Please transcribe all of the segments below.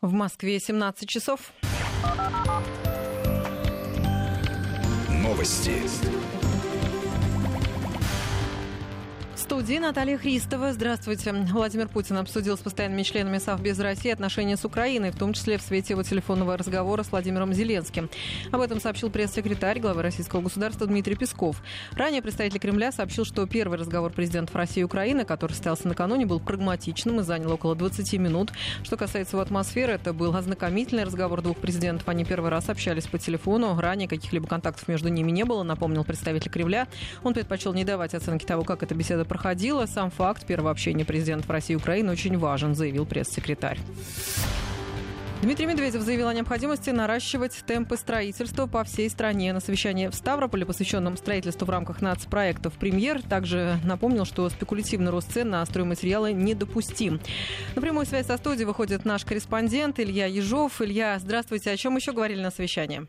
В Москве 17 часов. Новости студии Наталья Христова. Здравствуйте. Владимир Путин обсудил с постоянными членами Совбез России отношения с Украиной, в том числе в свете его телефонного разговора с Владимиром Зеленским. Об этом сообщил пресс-секретарь главы российского государства Дмитрий Песков. Ранее представитель Кремля сообщил, что первый разговор президентов России и Украины, который состоялся накануне, был прагматичным и занял около 20 минут. Что касается его атмосферы, это был ознакомительный разговор двух президентов. Они первый раз общались по телефону. Ранее каких-либо контактов между ними не было, напомнил представитель Кремля. Он предпочел не давать оценки того, как эта беседа проходила проходила. Сам факт первого общения президентов России и Украины очень важен, заявил пресс-секретарь. Дмитрий Медведев заявил о необходимости наращивать темпы строительства по всей стране. На совещании в Ставрополе, посвященном строительству в рамках нацпроектов «Премьер», также напомнил, что спекулятивный рост цен на стройматериалы недопустим. На прямую связь со студией выходит наш корреспондент Илья Ежов. Илья, здравствуйте. О чем еще говорили на совещании?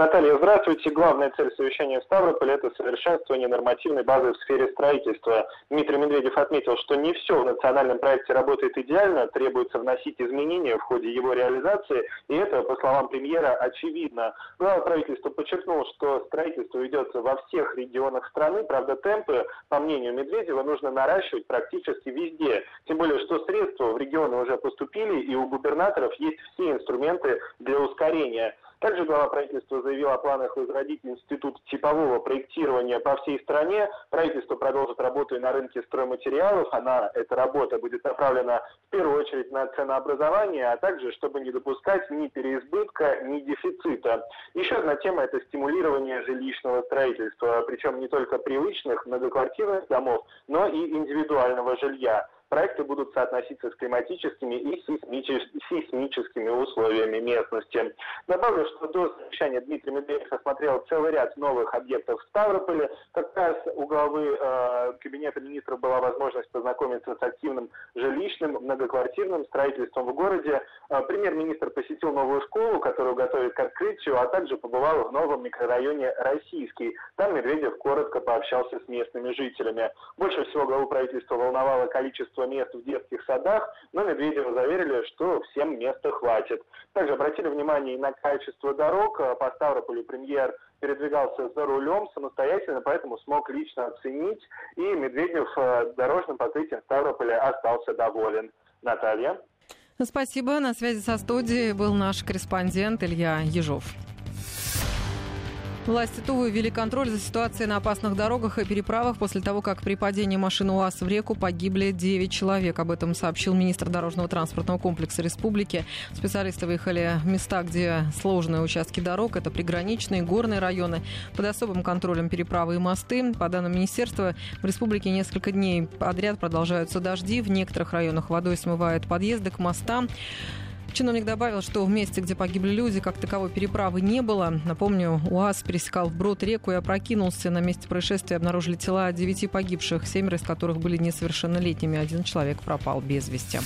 Наталья, здравствуйте. Главная цель совещания в Ставрополе – это совершенствование нормативной базы в сфере строительства. Дмитрий Медведев отметил, что не все в национальном проекте работает идеально, требуется вносить изменения в ходе его реализации, и это, по словам премьера, очевидно. Глава правительства подчеркнул, что строительство ведется во всех регионах страны, правда темпы, по мнению Медведева, нужно наращивать практически везде. Тем более, что средства в регионы уже поступили, и у губернаторов есть все инструменты для ускорения. Также глава правительства заявил о планах возродить институт типового проектирования по всей стране. Правительство продолжит работу и на рынке стройматериалов. Она, эта работа будет направлена в первую очередь на ценообразование, а также, чтобы не допускать ни переизбытка, ни дефицита. Еще одна тема – это стимулирование жилищного строительства, причем не только привычных многоквартирных домов, но и индивидуального жилья проекты будут соотноситься с климатическими и сейсмическими условиями местности. Добавлю, что до совещания Дмитрий Медведев осмотрел целый ряд новых объектов в Ставрополе. Как раз у главы э, Кабинета министров была возможность познакомиться с активным жилищным многоквартирным строительством в городе. Э, премьер-министр посетил новую школу, которую готовят к открытию, а также побывал в новом микрорайоне Российский. Там Медведев коротко пообщался с местными жителями. Больше всего главу правительства волновало количество количество мест в детских садах, но Медведева заверили, что всем места хватит. Также обратили внимание и на качество дорог. По Ставрополю премьер передвигался за рулем самостоятельно, поэтому смог лично оценить. И Медведев э, дорожным покрытием Ставрополя остался доволен. Наталья. Спасибо. На связи со студией был наш корреспондент Илья Ежов. Власти Тувы ввели контроль за ситуацией на опасных дорогах и переправах после того, как при падении машины УАЗ в реку погибли 9 человек. Об этом сообщил министр дорожного транспортного комплекса республики. Специалисты выехали в места, где сложные участки дорог. Это приграничные, горные районы. Под особым контролем переправы и мосты. По данным министерства, в республике несколько дней подряд продолжаются дожди. В некоторых районах водой смывают подъезды к мостам. Чиновник добавил, что в месте, где погибли люди, как таковой переправы не было. Напомню, УАЗ пересекал вброд реку и опрокинулся. На месте происшествия обнаружили тела девяти погибших, семеро из которых были несовершеннолетними. Один человек пропал без вести.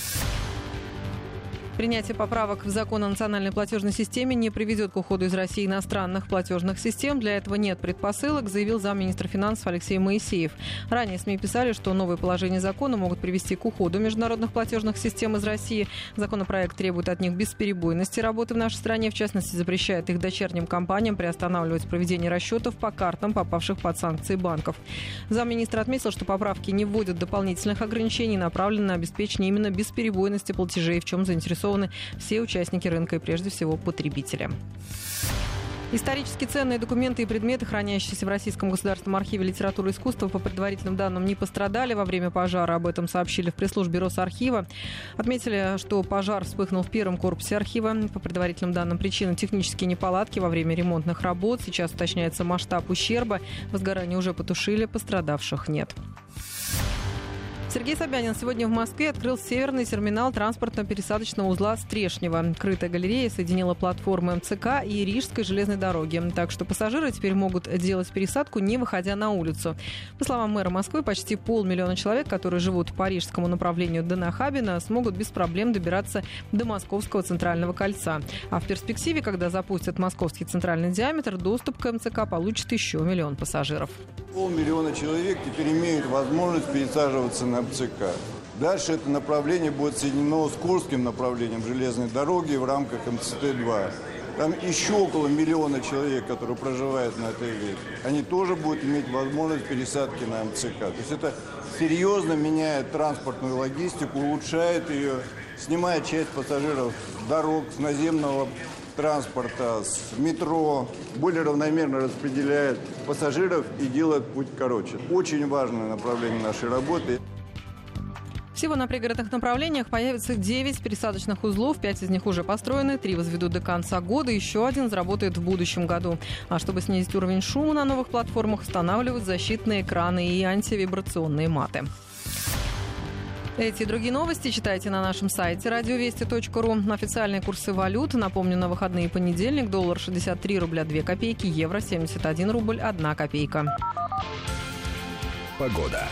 Принятие поправок в закон о национальной платежной системе не приведет к уходу из России иностранных платежных систем. Для этого нет предпосылок, заявил замминистра финансов Алексей Моисеев. Ранее СМИ писали, что новые положения закона могут привести к уходу международных платежных систем из России. Законопроект требует от них бесперебойности работы в нашей стране. В частности, запрещает их дочерним компаниям приостанавливать проведение расчетов по картам, попавших под санкции банков. Замминистра отметил, что поправки не вводят дополнительных ограничений, направленные на обеспечение именно бесперебойности платежей, в чем заинтересованы заинтересованы все участники рынка и прежде всего потребители. Исторические ценные документы и предметы, хранящиеся в Российском государственном архиве литературы и искусства, по предварительным данным, не пострадали во время пожара. Об этом сообщили в пресс-службе Росархива. Отметили, что пожар вспыхнул в первом корпусе архива. По предварительным данным, причина технические неполадки во время ремонтных работ. Сейчас уточняется масштаб ущерба. Возгорание уже потушили, пострадавших нет. Сергей Собянин сегодня в Москве открыл северный терминал транспортно-пересадочного узла Стрешнева. Крытая галерея соединила платформы МЦК и Рижской железной дороги. Так что пассажиры теперь могут делать пересадку, не выходя на улицу. По словам мэра Москвы, почти полмиллиона человек, которые живут по рижскому направлению до Нахабина, смогут без проблем добираться до Московского центрального кольца. А в перспективе, когда запустят московский центральный диаметр, доступ к МЦК получит еще миллион пассажиров. Полмиллиона человек теперь имеют возможность пересаживаться на МЦК. Дальше это направление будет соединено с Курским направлением железной дороги в рамках МЦТ-2. Там еще около миллиона человек, которые проживают на этой ветке. Они тоже будут иметь возможность пересадки на МЦК. То есть это серьезно меняет транспортную логистику, улучшает ее, снимает часть пассажиров с дорог, с наземного транспорта, с метро, более равномерно распределяет пассажиров и делает путь короче. Очень важное направление нашей работы. Всего на пригородных направлениях появится 9 пересадочных узлов, 5 из них уже построены, 3 возведут до конца года, еще один заработает в будущем году. А чтобы снизить уровень шума на новых платформах, устанавливают защитные экраны и антивибрационные маты. Эти и другие новости читайте на нашем сайте радиовести.ру. Официальные курсы валют. Напомню, на выходные понедельник доллар 63 рубля 2 копейки, евро 71 рубль 1 копейка. Погода.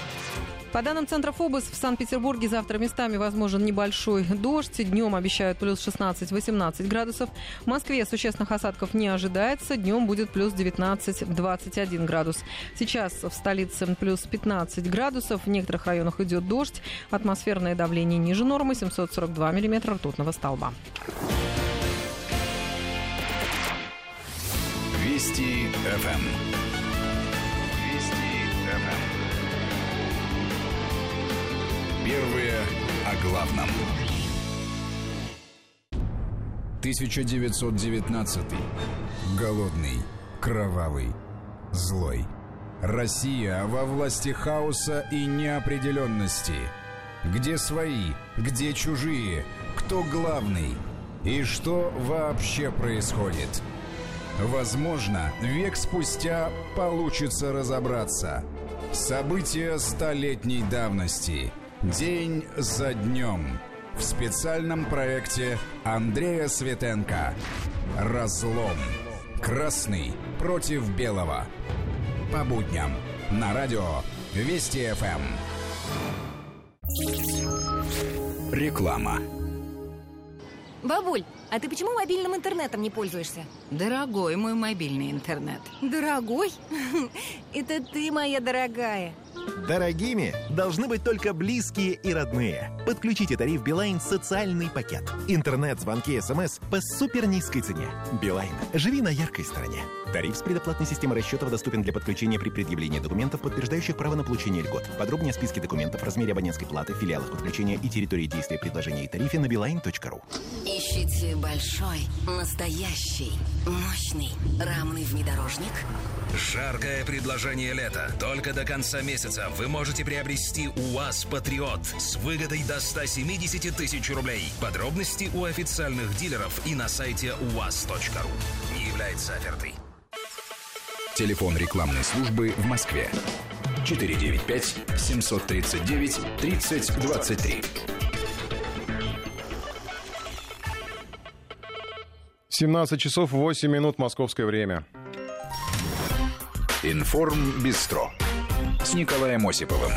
По данным Центра ФОБОС, в Санкт-Петербурге завтра местами возможен небольшой дождь. Днем обещают плюс 16-18 градусов. В Москве существенных осадков не ожидается. Днем будет плюс 19-21 градус. Сейчас в столице плюс 15 градусов. В некоторых районах идет дождь. Атмосферное давление ниже нормы 742 миллиметра ртутного столба. Вести ФМ. Первые о главном. 1919. Голодный, кровавый, злой. Россия во власти хаоса и неопределенности. Где свои, где чужие, кто главный и что вообще происходит. Возможно, век спустя получится разобраться. События столетней давности – День за днем. В специальном проекте Андрея Светенко. Разлом. Красный против белого. По будням. На радио Вести ФМ. Реклама. Бабуль, а ты почему мобильным интернетом не пользуешься? Дорогой мой мобильный интернет. Дорогой? Это ты, моя дорогая. Дорогими должны быть только близкие и родные. Подключите тариф Билайн социальный пакет. Интернет, звонки, смс по супер низкой цене. Билайн. Живи на яркой стороне. Тариф с предоплатной системой расчетов доступен для подключения при предъявлении документов, подтверждающих право на получение льгот. Подробнее списки документов, размере абонентской платы, филиалах подключения и территории действия предложения и тарифе на билайн.ру. Ищите большой, настоящий, мощный, рамный внедорожник? Жаркое предложение лета. Только до конца месяца вы можете приобрести УАЗ Патриот с выгодой до 170 тысяч рублей. Подробности у официальных дилеров и на сайте uaz.ru. Не является офертой. Телефон рекламной службы в Москве. 495-739-3023. 17 часов 8 минут московское время. Информ Бистро с Николаем Осиповым.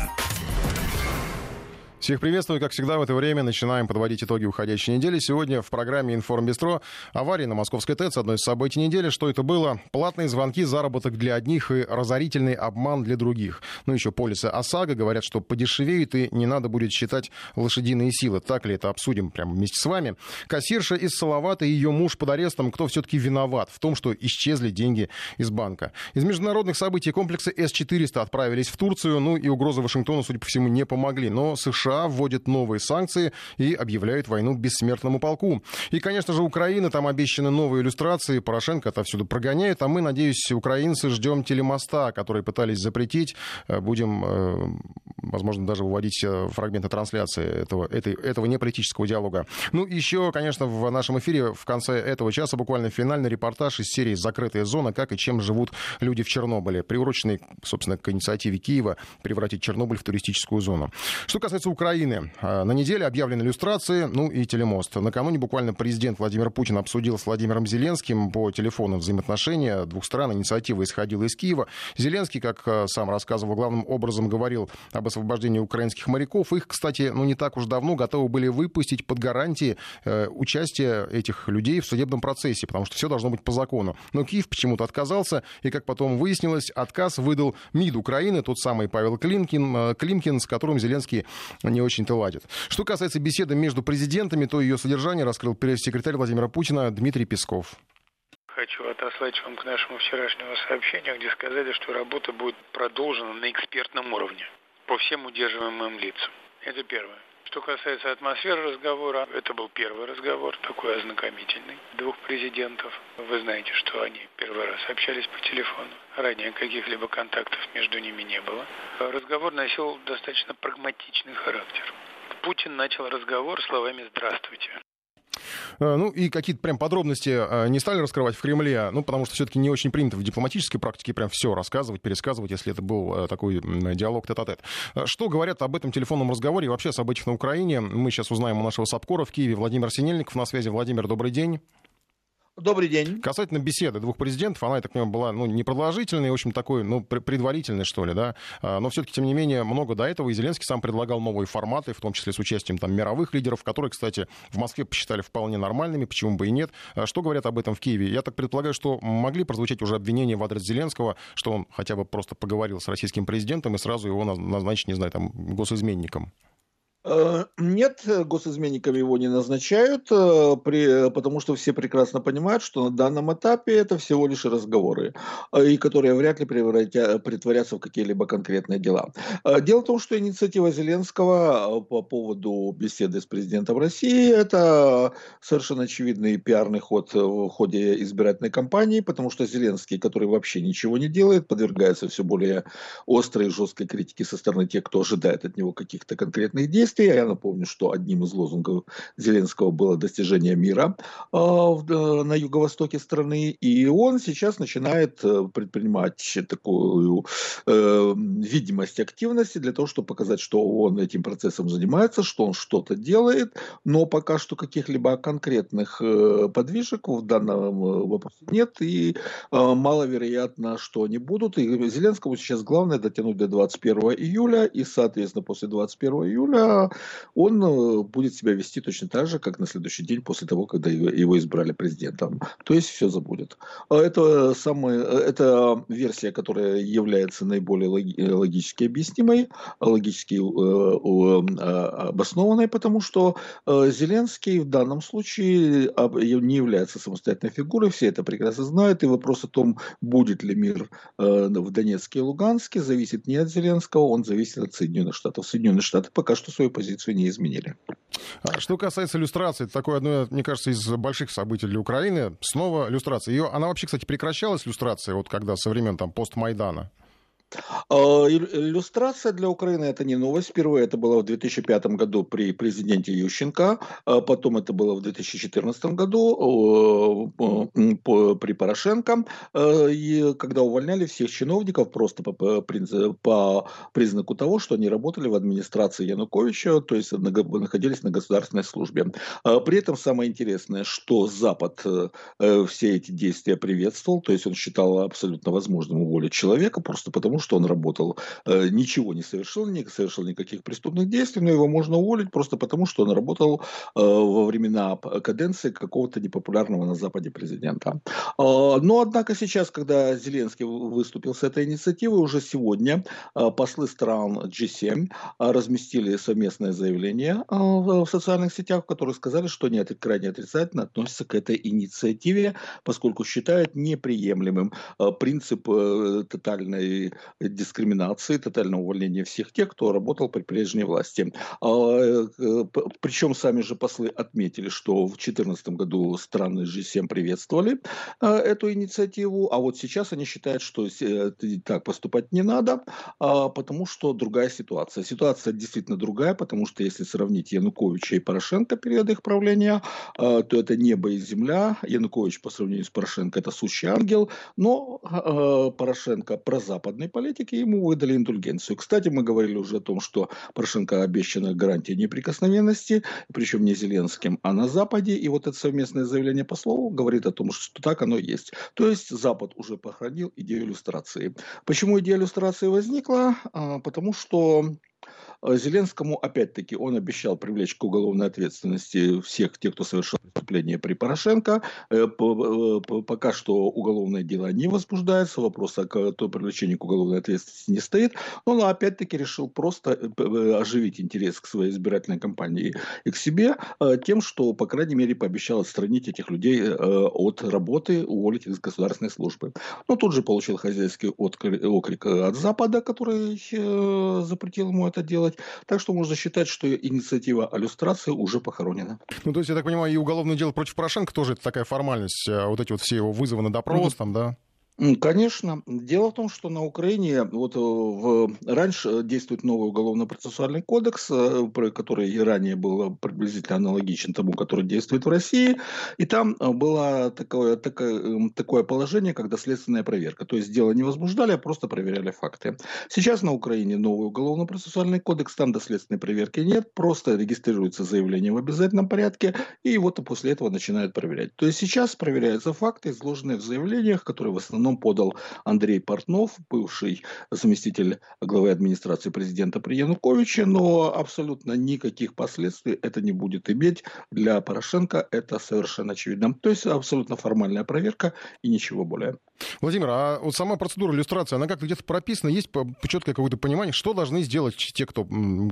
Всех приветствую. Как всегда, в это время начинаем подводить итоги уходящей недели. Сегодня в программе «Информбистро» авария на Московской ТЭЦ, одно из событий недели. Что это было? Платные звонки, заработок для одних и разорительный обман для других. Ну, еще полисы ОСАГО говорят, что подешевеют и не надо будет считать лошадиные силы. Так ли это обсудим прямо вместе с вами. Кассирша из Салавата и ее муж под арестом. Кто все-таки виноват в том, что исчезли деньги из банка? Из международных событий комплексы С-400 отправились в Турцию. Ну и угрозы Вашингтона, судя по всему, не помогли. Но США США вводит новые санкции и объявляет войну бессмертному полку. И, конечно же, Украина, там обещаны новые иллюстрации, Порошенко отовсюду прогоняет, а мы, надеюсь, украинцы ждем телемоста, который пытались запретить. Э, будем, э, возможно, даже выводить э, фрагменты трансляции этого, этого неполитического диалога. Ну, еще, конечно, в нашем эфире в конце этого часа буквально финальный репортаж из серии «Закрытая зона. Как и чем живут люди в Чернобыле», приуроченный, собственно, к инициативе Киева превратить Чернобыль в туристическую зону. Что касается Украины. А, на неделе объявлены иллюстрации, ну и телемост. Накануне буквально президент Владимир Путин обсудил с Владимиром Зеленским по телефону взаимоотношения двух стран. Инициатива исходила из Киева. Зеленский, как а, сам рассказывал, главным образом говорил об освобождении украинских моряков. Их, кстати, ну не так уж давно готовы были выпустить под гарантии э, участия этих людей в судебном процессе, потому что все должно быть по закону. Но Киев почему-то отказался, и, как потом выяснилось, отказ выдал МИД Украины, тот самый Павел Климкин, э, Климкин с которым Зеленский не очень-то ладит. Что касается беседы между президентами, то ее содержание раскрыл пресс-секретарь Владимира Путина Дмитрий Песков. Хочу отослать вам к нашему вчерашнему сообщению, где сказали, что работа будет продолжена на экспертном уровне по всем удерживаемым лицам. Это первое. Что касается атмосферы разговора, это был первый разговор, такой ознакомительный, двух президентов. Вы знаете, что они первый раз общались по телефону. Ранее каких-либо контактов между ними не было. Разговор носил достаточно прагматичный характер. Путин начал разговор словами «Здравствуйте». Э, ну и какие-то прям подробности э, не стали раскрывать в Кремле, ну потому что все-таки не очень принято в дипломатической практике прям все рассказывать, пересказывать, если это был э, такой диалог тет-а-тет. Что говорят об этом телефонном разговоре и вообще о событиях на Украине? Мы сейчас узнаем у нашего САПКОРа в Киеве Владимир Синельников на связи. Владимир, добрый день. Добрый день. Касательно беседы двух президентов, она, я так понимаю, была ну, непродолжительной, в общем, такой, ну, предварительной, что ли, да. А, но все-таки, тем не менее, много до этого, и Зеленский сам предлагал новые форматы, в том числе с участием там мировых лидеров, которые, кстати, в Москве посчитали вполне нормальными, почему бы и нет. А что говорят об этом в Киеве? Я так предполагаю, что могли прозвучать уже обвинения в адрес Зеленского, что он хотя бы просто поговорил с российским президентом и сразу его назначить, не знаю, там, госизменником. Э, нет, госизменниками его не назначают, э, потому что все прекрасно понимают, что на данном этапе это всего лишь разговоры, э, и которые вряд ли притворятся в какие-либо конкретные дела. Дело в том, что инициатива Зеленского по поводу беседы с президентом России – это совершенно очевидный пиарный ход в ходе избирательной кампании, потому что Зеленский, который вообще ничего не делает, подвергается все более острой и жесткой критике со стороны тех, кто ожидает от него каких-то конкретных действий, действия. Я напомню, что одним из лозунгов Зеленского было достижение мира э, э, на юго-востоке страны. И он сейчас начинает э, предпринимать такую э, видимость активности для того, чтобы показать, что он этим процессом занимается, что он что-то делает, но пока что каких-либо конкретных подвижек в данном вопросе нет, и маловероятно, что они будут. И Зеленскому сейчас главное дотянуть до 21 июля, и, соответственно, после 21 июля он э, будет себя вести точно так же, как на следующий день после того, когда его избрали президентом. То есть все забудет. А это, самая, э, это версия, которая является наиболее логически объяснимой, логически э, а, обоснованной, потому что Зеленский в данном случае не является самостоятельной фигурой, все это прекрасно знают, и вопрос о том, будет ли мир в Донецке и Луганске, зависит не от Зеленского, он зависит от Соединенных Штатов. Соединенные Штаты пока что свою позицию не изменили. А что касается иллюстрации, это такое одно, мне кажется, из больших событий для Украины. Снова иллюстрация. Ее, она вообще, кстати, прекращалась, иллюстрация, вот когда со времен там постмайдана? А, иллюстрация для Украины это не новость. Впервые это было в 2005 году при президенте Ющенко, а потом это было в 2014 году при Порошенко, и когда увольняли всех чиновников просто по, признаку того, что они работали в администрации Януковича, то есть находились на государственной службе. А при этом самое интересное, что Запад э, все эти действия приветствовал, то есть он считал абсолютно возможным уволить человека просто потому, потому что он работал, э, ничего не совершил, не совершил никаких преступных действий, но его можно уволить просто потому, что он работал э, во времена каденции какого-то непопулярного на Западе президента. А, но, однако, сейчас, когда Зеленский выступил с этой инициативой, уже сегодня э, послы стран G7 разместили совместное заявление в социальных сетях, в которых сказали, что они крайне отрицательно относятся к этой инициативе, поскольку считают неприемлемым принцип тотальной дискриминации, тотального увольнения всех тех, кто работал при прежней власти. А, э, Причем сами же послы отметили, что в 2014 году страны G7 приветствовали а, эту инициативу, а вот сейчас они считают, что э, так поступать не надо, а, потому что другая ситуация. Ситуация действительно другая, потому что если сравнить Януковича и Порошенко период их правления, то это небо и земля. Янукович по сравнению с Порошенко это сущий ангел, но Порошенко прозападный внешней политики, ему выдали индульгенцию. Кстати, мы говорили уже о том, что Порошенко обещана гарантия неприкосновенности, причем не Зеленским, а на Западе. И вот это совместное заявление послов говорит о том, что так оно есть. То есть Запад уже похоронил идею иллюстрации. Почему идея иллюстрации возникла? А, потому что Зеленскому, опять-таки, он обещал привлечь к уголовной ответственности всех тех, кто совершил преступление при Порошенко. Пока что уголовное дело не возбуждается, вопрос о привлечении к уголовной ответственности не стоит. Но он, опять-таки, решил просто оживить интерес к своей избирательной кампании и к себе тем, что, по крайней мере, пообещал отстранить этих людей от работы, уволить из государственной службы. Но тут же получил хозяйский окрик от Запада, который э, запретил ему это делать. Так что можно считать, что инициатива о люстрации уже похоронена. Ну, то есть, я так понимаю, и уголовное дело против Порошенко тоже это такая формальность. А вот эти вот все его вызовы на допрос, mm-hmm. там, да? Конечно. Дело в том, что на Украине вот э, в, раньше действует новый уголовно-процессуальный кодекс, э, который и ранее был приблизительно аналогичен тому, который действует в России. И там э, было такое, такое, такое положение, когда следственная проверка. То есть дело не возбуждали, а просто проверяли факты. Сейчас на Украине новый уголовно-процессуальный кодекс, там до следственной проверки нет, просто регистрируется заявление в обязательном порядке, и вот после этого начинают проверять. То есть сейчас проверяются факты, изложенные в заявлениях, которые в основном основном подал Андрей Портнов, бывший заместитель главы администрации президента при Януковиче, но абсолютно никаких последствий это не будет иметь. Для Порошенко это совершенно очевидно. То есть абсолютно формальная проверка и ничего более. Владимир, а вот сама процедура иллюстрации, она как-то где-то прописана? Есть четкое какое-то понимание, что должны сделать те, кто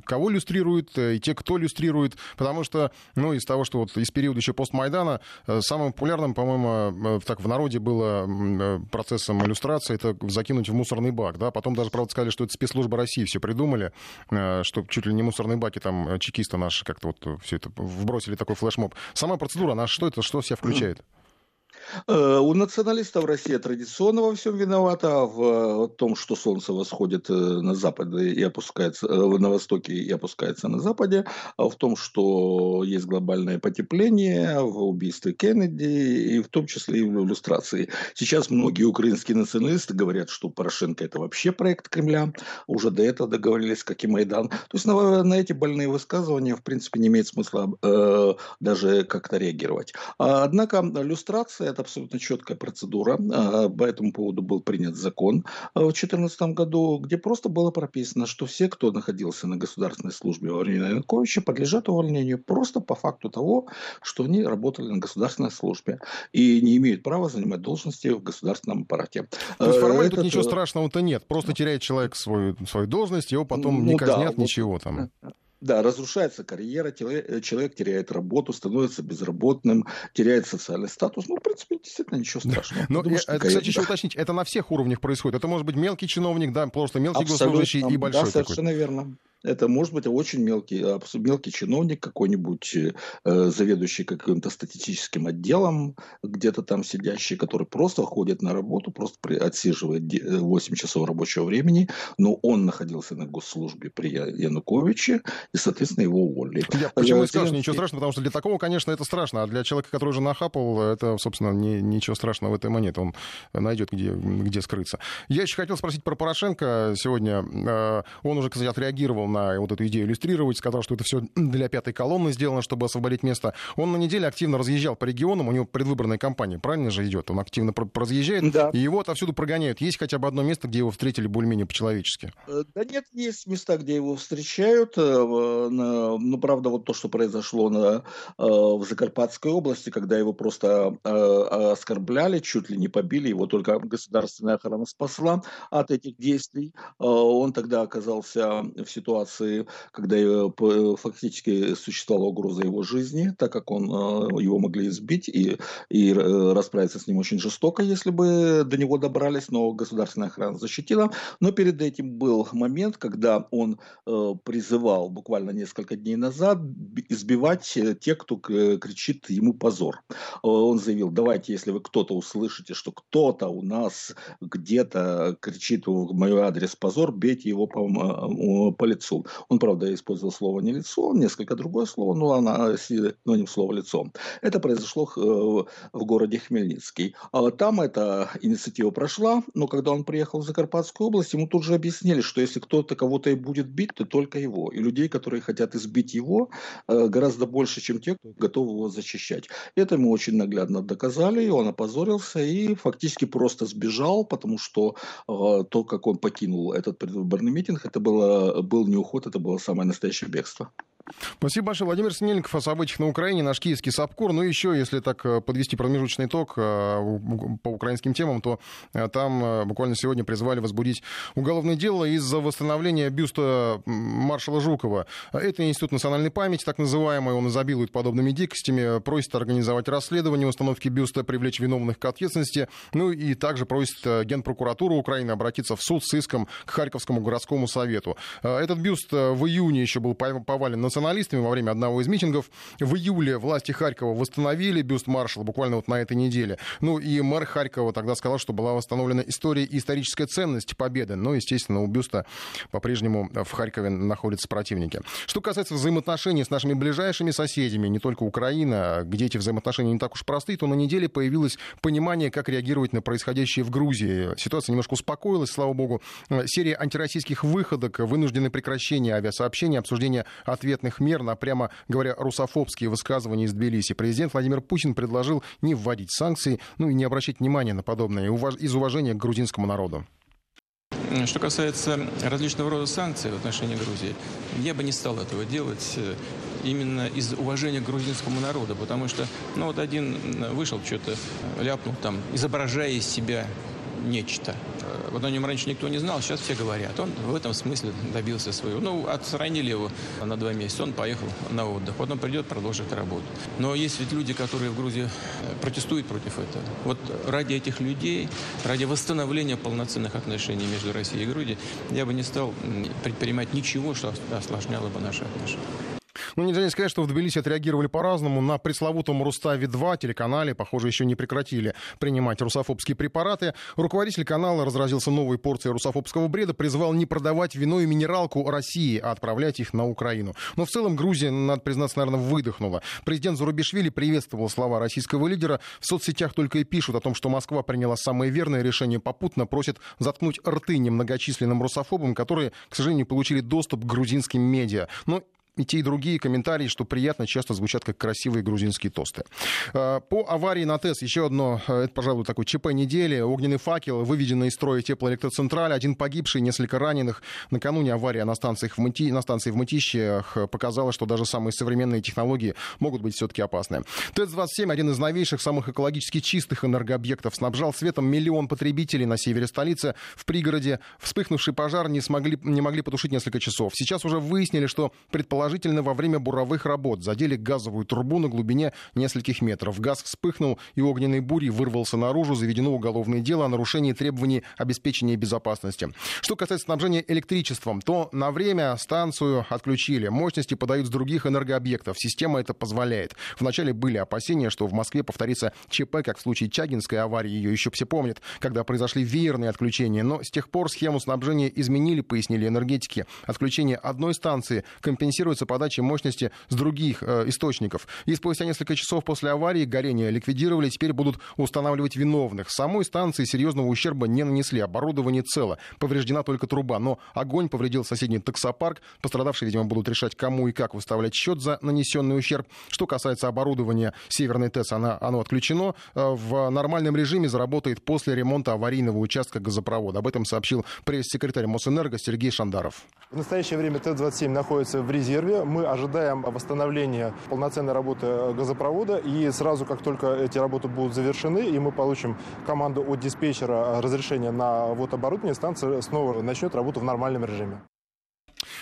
кого иллюстрирует, э, и те, кто иллюстрирует? Потому что, ну, из того, что вот из периода еще постмайдана, э, самым популярным, по-моему, э, так в народе было процессом иллюстрации, это закинуть в мусорный бак, да? Потом даже, правда, сказали, что это спецслужба России все придумали, что чуть ли не мусорные баки там чекисты наши как-то вот все это вбросили такой флешмоб. Сама процедура, она что это, что себя включает? Э, у националистов Россия традиционно во всем виновата, в том, что солнце восходит э, на западе и опускается э, на востоке и опускается на западе, а в том, что есть глобальное потепление, в убийстве Кеннеди и в том числе и в иллюстрации. Сейчас многие украинские националисты говорят, что Порошенко это вообще проект Кремля, уже до этого договорились, как и Майдан. То есть на, на эти больные высказывания в принципе не имеет смысла э, даже как-то реагировать. А, однако иллюстрация это абсолютно четкая процедура. А, по этому поводу был принят закон а, в 2014 году, где просто было прописано, что все, кто находился на государственной службе во время Януковича, подлежат увольнению просто по факту того, что они работали на государственной службе и не имеют права занимать должности в государственном аппарате. То есть формально Этот... тут ничего страшного-то нет. Просто теряет человек свою, свою должность, его потом ну, не казнят, да, ничего там. Да, разрушается карьера, э, человек теряет работу, становится безработным, теряет социальный статус. Ну, в принципе, действительно ничего страшного. Но, я, это, кстати, еще уточнить, это на всех уровнях происходит. Это может быть мелкий чиновник, да, просто мелкий Абсолютно, госслужащий и большой Да, совершенно такой. верно. Это может быть очень мелкий, мелкий чиновник, какой-нибудь э, заведующий каким-то статистическим отделом, где-то там сидящий, который просто ходит на работу, просто при, отсиживает 8 э, часов рабочего времени, но он находился на госслужбе при Януковиче, и, соответственно, его уволили. Я почему и сказал, что ничего страшного, потому что для такого, конечно, это страшно, а для человека, который уже нахапал, это, собственно, не, ничего страшного в этой монете. Он найдет, где, где скрыться. Я еще хотел спросить про Порошенко сегодня. Э, он уже, кстати, отреагировал на вот эту идею иллюстрировать, сказал, что это все для пятой колонны сделано, чтобы освободить место. Он на неделе активно разъезжал по регионам, у него предвыборная кампания, правильно же идет? Он активно разъезжает, да. и его отовсюду прогоняют. Есть хотя бы одно место, где его встретили более-менее по-человечески? Э, да нет, есть места, где его встречают. Э, ну, правда, вот то, что произошло на, э, в Закарпатской области, когда его просто оскорбляли, чуть ли не побили, его только государственная охрана спасла от этих действий. Он тогда оказался в ситуации, ситуации, когда э, фактически существовала угроза его жизни, так как он, э, его могли избить и, и э, расправиться с ним очень жестоко, если бы до него добрались, но государственная охрана защитила. Но перед этим был момент, когда он призывал буквально несколько дней назад избивать тех, кто кричит ему позор. Он заявил, давайте, если вы кто-то услышите, что кто-то у нас где-то кричит в мой адрес позор, бейте его по, по лицу лицу. Он, правда, использовал слово не лицо, несколько другое слово, но она синоним слова лицо. Это произошло э, в городе Хмельницкий. А там эта инициатива прошла, но когда он приехал в Закарпатскую область, ему тут же объяснили, что если кто-то кого-то и будет бить, то только его. И людей, которые хотят избить его, э, гораздо больше, чем те, кто готов его защищать. Это ему очень наглядно доказали, и он опозорился и фактически просто сбежал, потому что э, то, как он покинул этот предвыборный митинг, это было, был не уход, это было самое настоящее бегство. Спасибо большое. Владимир Синельников о событиях на Украине, наш киевский САПКОР. Ну, еще, если так э, подвести промежуточный итог э, по украинским темам, то э, там буквально сегодня призвали возбудить уголовное дело из-за восстановления бюста маршала Жукова. Это Институт национальной памяти, так называемый, он изобилует подобными дикостями, просит организовать расследование установки бюста, привлечь виновных к ответственности, ну и также просит Генпрокуратуру Украины обратиться в суд с иском к Харьковскому городскому совету. Этот бюст в июне еще был повален на националистами во время одного из митингов. В июле власти Харькова восстановили бюст маршала буквально вот на этой неделе. Ну и мэр Харькова тогда сказал, что была восстановлена история и историческая ценность победы. Но, естественно, у бюста по-прежнему в Харькове находятся противники. Что касается взаимоотношений с нашими ближайшими соседями, не только Украина, где эти взаимоотношения не так уж простые, то на неделе появилось понимание, как реагировать на происходящее в Грузии. Ситуация немножко успокоилась, слава богу. Серия антироссийских выходок, вынужденное прекращение авиасообщения, обсуждение ответ ответных мер на, прямо говоря, русофобские высказывания из Тбилиси. Президент Владимир Путин предложил не вводить санкции, ну и не обращать внимания на подобное из уважения к грузинскому народу. Что касается различного рода санкций в отношении Грузии, я бы не стал этого делать э, именно из уважения к грузинскому народу, потому что, ну вот один вышел, что-то ляпнул там, изображая из себя нечто. Вот о нем раньше никто не знал, сейчас все говорят. Он в этом смысле добился своего. Ну, отстранили его на два месяца, он поехал на отдых. Потом придет, продолжит работу. Но есть ведь люди, которые в Грузии э, протестуют против этого. Вот ради этих людей, ради восстановления полноценных отношений между Россией и Грузией, я бы не стал предпринимать ничего, что осложняло бы наши отношения. Ну, нельзя не сказать, что в Тбилиси отреагировали по-разному. На пресловутом Руставе-2 телеканале, похоже, еще не прекратили принимать русофобские препараты. Руководитель канала разразился новой порцией русофобского бреда, призвал не продавать вино и минералку России, а отправлять их на Украину. Но в целом Грузия, надо признаться, наверное, выдохнула. Президент Зарубишвили приветствовал слова российского лидера. В соцсетях только и пишут о том, что Москва приняла самое верное решение, попутно просит заткнуть рты немногочисленным русофобам, которые, к сожалению, получили доступ к грузинским медиа. Но и те, и другие комментарии, что приятно, часто звучат как красивые грузинские тосты. А, по аварии на ТЭС еще одно, э, это, пожалуй, такой ЧП недели. Огненный факел, выведенный из строя теплоэлектроцентраль, один погибший, несколько раненых. Накануне авария на, станциях в Мыти, на станции в Мытище показала, что даже самые современные технологии могут быть все-таки опасны. ТЭЦ-27, один из новейших, самых экологически чистых энергообъектов, снабжал светом миллион потребителей на севере столицы. В пригороде вспыхнувший пожар не, смогли, не могли потушить несколько часов. Сейчас уже выяснили, что предположительно предположительно во время буровых работ задели газовую трубу на глубине нескольких метров. Газ вспыхнул и огненной бурей вырвался наружу. Заведено уголовное дело о нарушении требований обеспечения безопасности. Что касается снабжения электричеством, то на время станцию отключили. Мощности подают с других энергообъектов. Система это позволяет. Вначале были опасения, что в Москве повторится ЧП, как в случае Чагинской аварии, ее еще все помнят, когда произошли веерные отключения. Но с тех пор схему снабжения изменили, пояснили энергетики. Отключение одной станции компенсирует планируется подача мощности с других э, источников. И спустя несколько часов после аварии горение ликвидировали, теперь будут устанавливать виновных. Самой станции серьезного ущерба не нанесли, оборудование цело. Повреждена только труба, но огонь повредил соседний таксопарк. Пострадавшие, видимо, будут решать, кому и как выставлять счет за нанесенный ущерб. Что касается оборудования Северной ТЭЦ, она, оно отключено. Э, в нормальном режиме заработает после ремонта аварийного участка газопровода. Об этом сообщил пресс-секретарь Мосэнерго Сергей Шандаров. В настоящее время ТЭЦ-27 находится в резерве резерве. Мы ожидаем восстановления полноценной работы газопровода. И сразу, как только эти работы будут завершены, и мы получим команду от диспетчера разрешения на вот оборудование, станция снова начнет работу в нормальном режиме.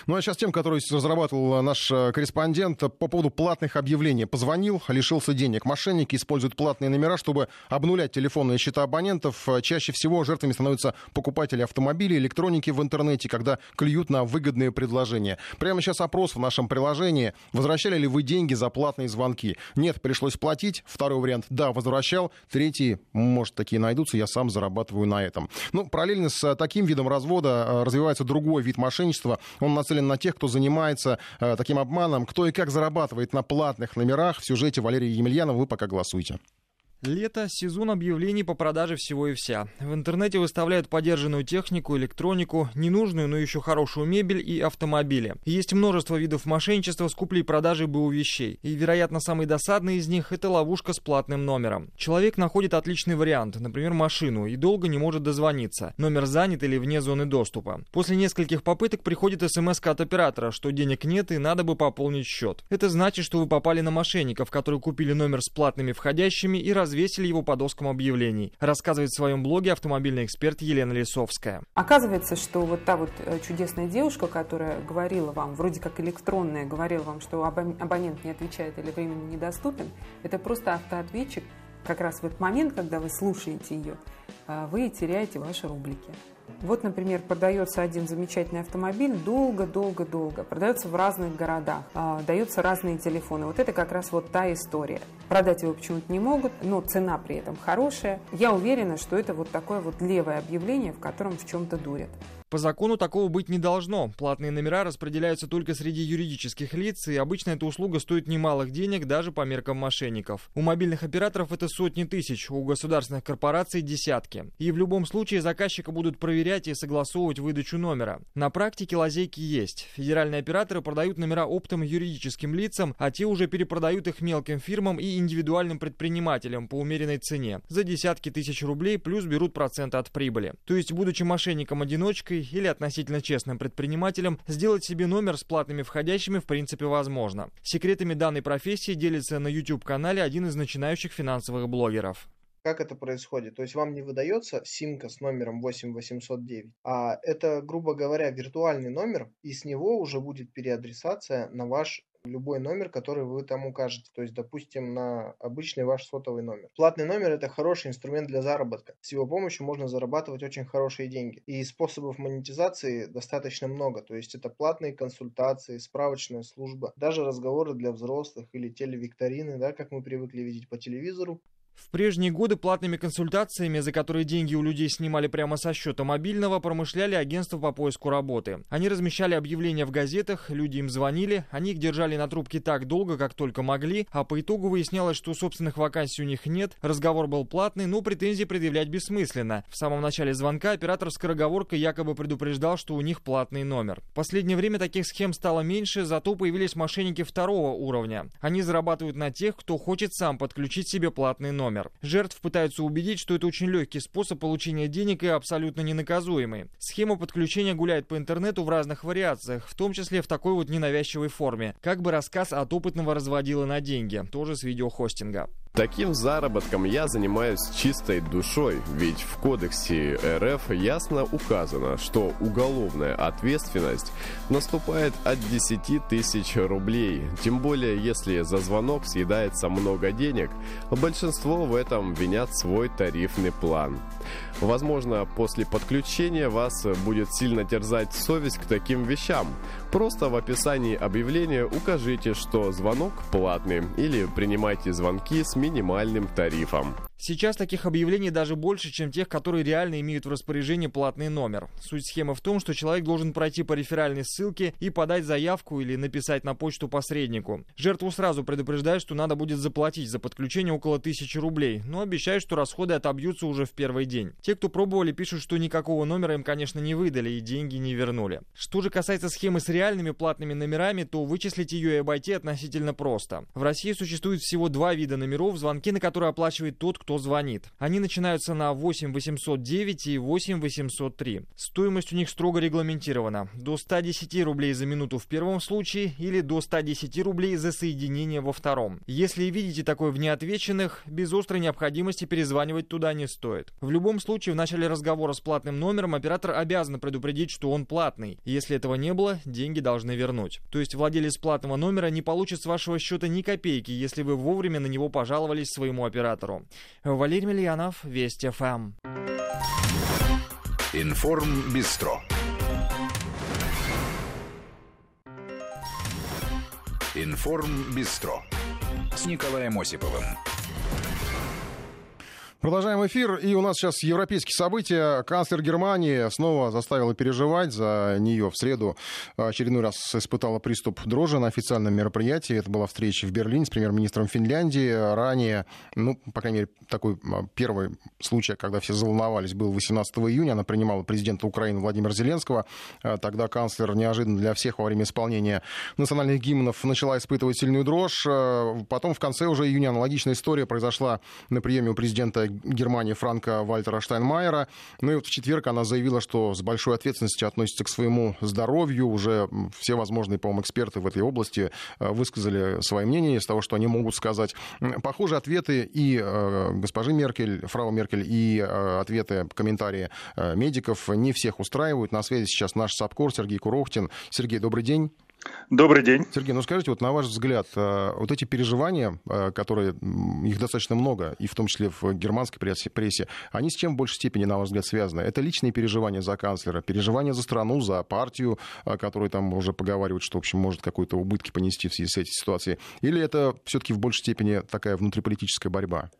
Ну а сейчас тем, который разрабатывал наш э, корреспондент по поводу платных объявлений. Позвонил, лишился денег. Мошенники используют платные номера, чтобы обнулять телефонные счета абонентов. Чаще всего жертвами становятся покупатели автомобилей, электроники в интернете, когда клюют на выгодные предложения. Прямо сейчас опрос в нашем приложении. Возвращали ли вы деньги за платные звонки? Нет, пришлось платить. Второй вариант – да, возвращал. Третий, может, такие найдутся, я сам зарабатываю на этом. Ну, параллельно с таким видом развода развивается другой вид мошенничества. Он нацелен на тех, кто занимается э, таким обманом. Кто и как зарабатывает на платных номерах. В сюжете Валерия Емельянова вы пока голосуйте. Лето – сезон объявлений по продаже всего и вся. В интернете выставляют подержанную технику, электронику, ненужную, но еще хорошую мебель и автомобили. Есть множество видов мошенничества с куплей-продажей БУ вещей. И, вероятно, самый досадный из них – это ловушка с платным номером. Человек находит отличный вариант, например, машину, и долго не может дозвониться. Номер занят или вне зоны доступа. После нескольких попыток приходит смс от оператора, что денег нет и надо бы пополнить счет. Это значит, что вы попали на мошенников, которые купили номер с платными входящими и раз развесили его по доскам объявлений, рассказывает в своем блоге автомобильный эксперт Елена Лисовская. Оказывается, что вот та вот э, чудесная девушка, которая говорила вам, вроде как электронная, говорила вам, что абонент не отвечает или временно недоступен, это просто автоответчик. Как раз в этот момент, когда вы слушаете ее, э, вы теряете ваши рублики. Вот, например, продается один замечательный автомобиль долго-долго-долго, продается в разных городах, э, даются разные телефоны. Вот это как раз вот та история. Продать его почему-то не могут, но цена при этом хорошая. Я уверена, что это вот такое вот левое объявление, в котором в чем-то дурят. По закону такого быть не должно. Платные номера распределяются только среди юридических лиц, и обычно эта услуга стоит немалых денег даже по меркам мошенников. У мобильных операторов это сотни тысяч, у государственных корпораций десятки. И в любом случае заказчика будут проверять и согласовывать выдачу номера. На практике лазейки есть. Федеральные операторы продают номера оптом юридическим лицам, а те уже перепродают их мелким фирмам и индивидуальным предпринимателям по умеренной цене. За десятки тысяч рублей плюс берут проценты от прибыли. То есть, будучи мошенником-одиночкой, или относительно честным предпринимателям сделать себе номер с платными входящими в принципе возможно. Секретами данной профессии делится на YouTube-канале один из начинающих финансовых блогеров. Как это происходит? То есть вам не выдается симка с номером 8809, а это, грубо говоря, виртуальный номер, и с него уже будет переадресация на ваш любой номер, который вы там укажете, то есть, допустим, на обычный ваш сотовый номер. Платный номер – это хороший инструмент для заработка. С его помощью можно зарабатывать очень хорошие деньги. И способов монетизации достаточно много, то есть это платные консультации, справочная служба, даже разговоры для взрослых или телевикторины, да, как мы привыкли видеть по телевизору. В прежние годы платными консультациями, за которые деньги у людей снимали прямо со счета мобильного, промышляли агентства по поиску работы. Они размещали объявления в газетах, люди им звонили, они их держали на трубке так долго, как только могли, а по итогу выяснялось, что собственных вакансий у них нет, разговор был платный, но претензии предъявлять бессмысленно. В самом начале звонка оператор скороговоркой якобы предупреждал, что у них платный номер. В последнее время таких схем стало меньше, зато появились мошенники второго уровня. Они зарабатывают на тех, кто хочет сам подключить себе платный номер номер. Жертв пытаются убедить, что это очень легкий способ получения денег и абсолютно ненаказуемый. Схема подключения гуляет по интернету в разных вариациях, в том числе в такой вот ненавязчивой форме. Как бы рассказ от опытного разводила на деньги, тоже с видеохостинга. Таким заработком я занимаюсь чистой душой, ведь в кодексе РФ ясно указано, что уголовная ответственность наступает от 10 тысяч рублей. Тем более, если за звонок съедается много денег, большинство в этом винят свой тарифный план. Возможно, после подключения вас будет сильно терзать совесть к таким вещам. Просто в описании объявления укажите, что звонок платный или принимайте звонки с минимальным тарифом. Сейчас таких объявлений даже больше, чем тех, которые реально имеют в распоряжении платный номер. Суть схемы в том, что человек должен пройти по реферальной ссылке и подать заявку или написать на почту посреднику. Жертву сразу предупреждают, что надо будет заплатить за подключение около тысячи рублей, но обещают, что расходы отобьются уже в первый день. Те, кто пробовали, пишут, что никакого номера им, конечно, не выдали и деньги не вернули. Что же касается схемы с реальными платными номерами, то вычислить ее и обойти относительно просто. В России существует всего два вида номеров, звонки на которые оплачивает тот, кто кто звонит. Они начинаются на 8 809 и 8 803. Стоимость у них строго регламентирована. До 110 рублей за минуту в первом случае или до 110 рублей за соединение во втором. Если видите такое в неотвеченных, без острой необходимости перезванивать туда не стоит. В любом случае, в начале разговора с платным номером оператор обязан предупредить, что он платный. Если этого не было, деньги должны вернуть. То есть владелец платного номера не получит с вашего счета ни копейки, если вы вовремя на него пожаловались своему оператору. Валерий Мельянов, Вести ФМ. Информ Бистро. Информ Бистро с Николаем Осиповым. Продолжаем эфир. И у нас сейчас европейские события. Канцлер Германии снова заставила переживать за нее. В среду очередной раз испытала приступ дрожи на официальном мероприятии. Это была встреча в Берлине с премьер-министром Финляндии. Ранее, ну, по крайней мере, такой а, первый случай, когда все заволновались, был 18 июня. Она принимала президента Украины Владимира Зеленского. А, тогда канцлер неожиданно для всех во время исполнения национальных гимнов начала испытывать сильную дрожь. А, потом в конце уже июня аналогичная история произошла на приеме у президента Германии Франка Вальтера Штайнмайера. Ну и вот в четверг она заявила, что с большой ответственностью относится к своему здоровью. Уже все возможные, по-моему, эксперты в этой области э, высказали свои мнения из того, что они могут сказать. Похожие ответы и э, госпожи Меркель, фрау Меркель, и э, ответы, комментарии медиков не всех устраивают. На связи сейчас наш САПКОР Сергей Курохтин. Сергей, добрый день. Добрый день. Сергей, ну скажите, вот на ваш взгляд, э, вот эти переживания, э, которые, их достаточно много, и в том числе в германской прессе, они с чем в большей степени, на ваш взгляд, связаны? Это личные переживания за канцлера, переживания за страну, за партию, э, которую там уже поговаривают, что, в общем, может какой-то убытки понести в связи с этой ситуацией? Или это все-таки в большей степени такая внутриполитическая борьба?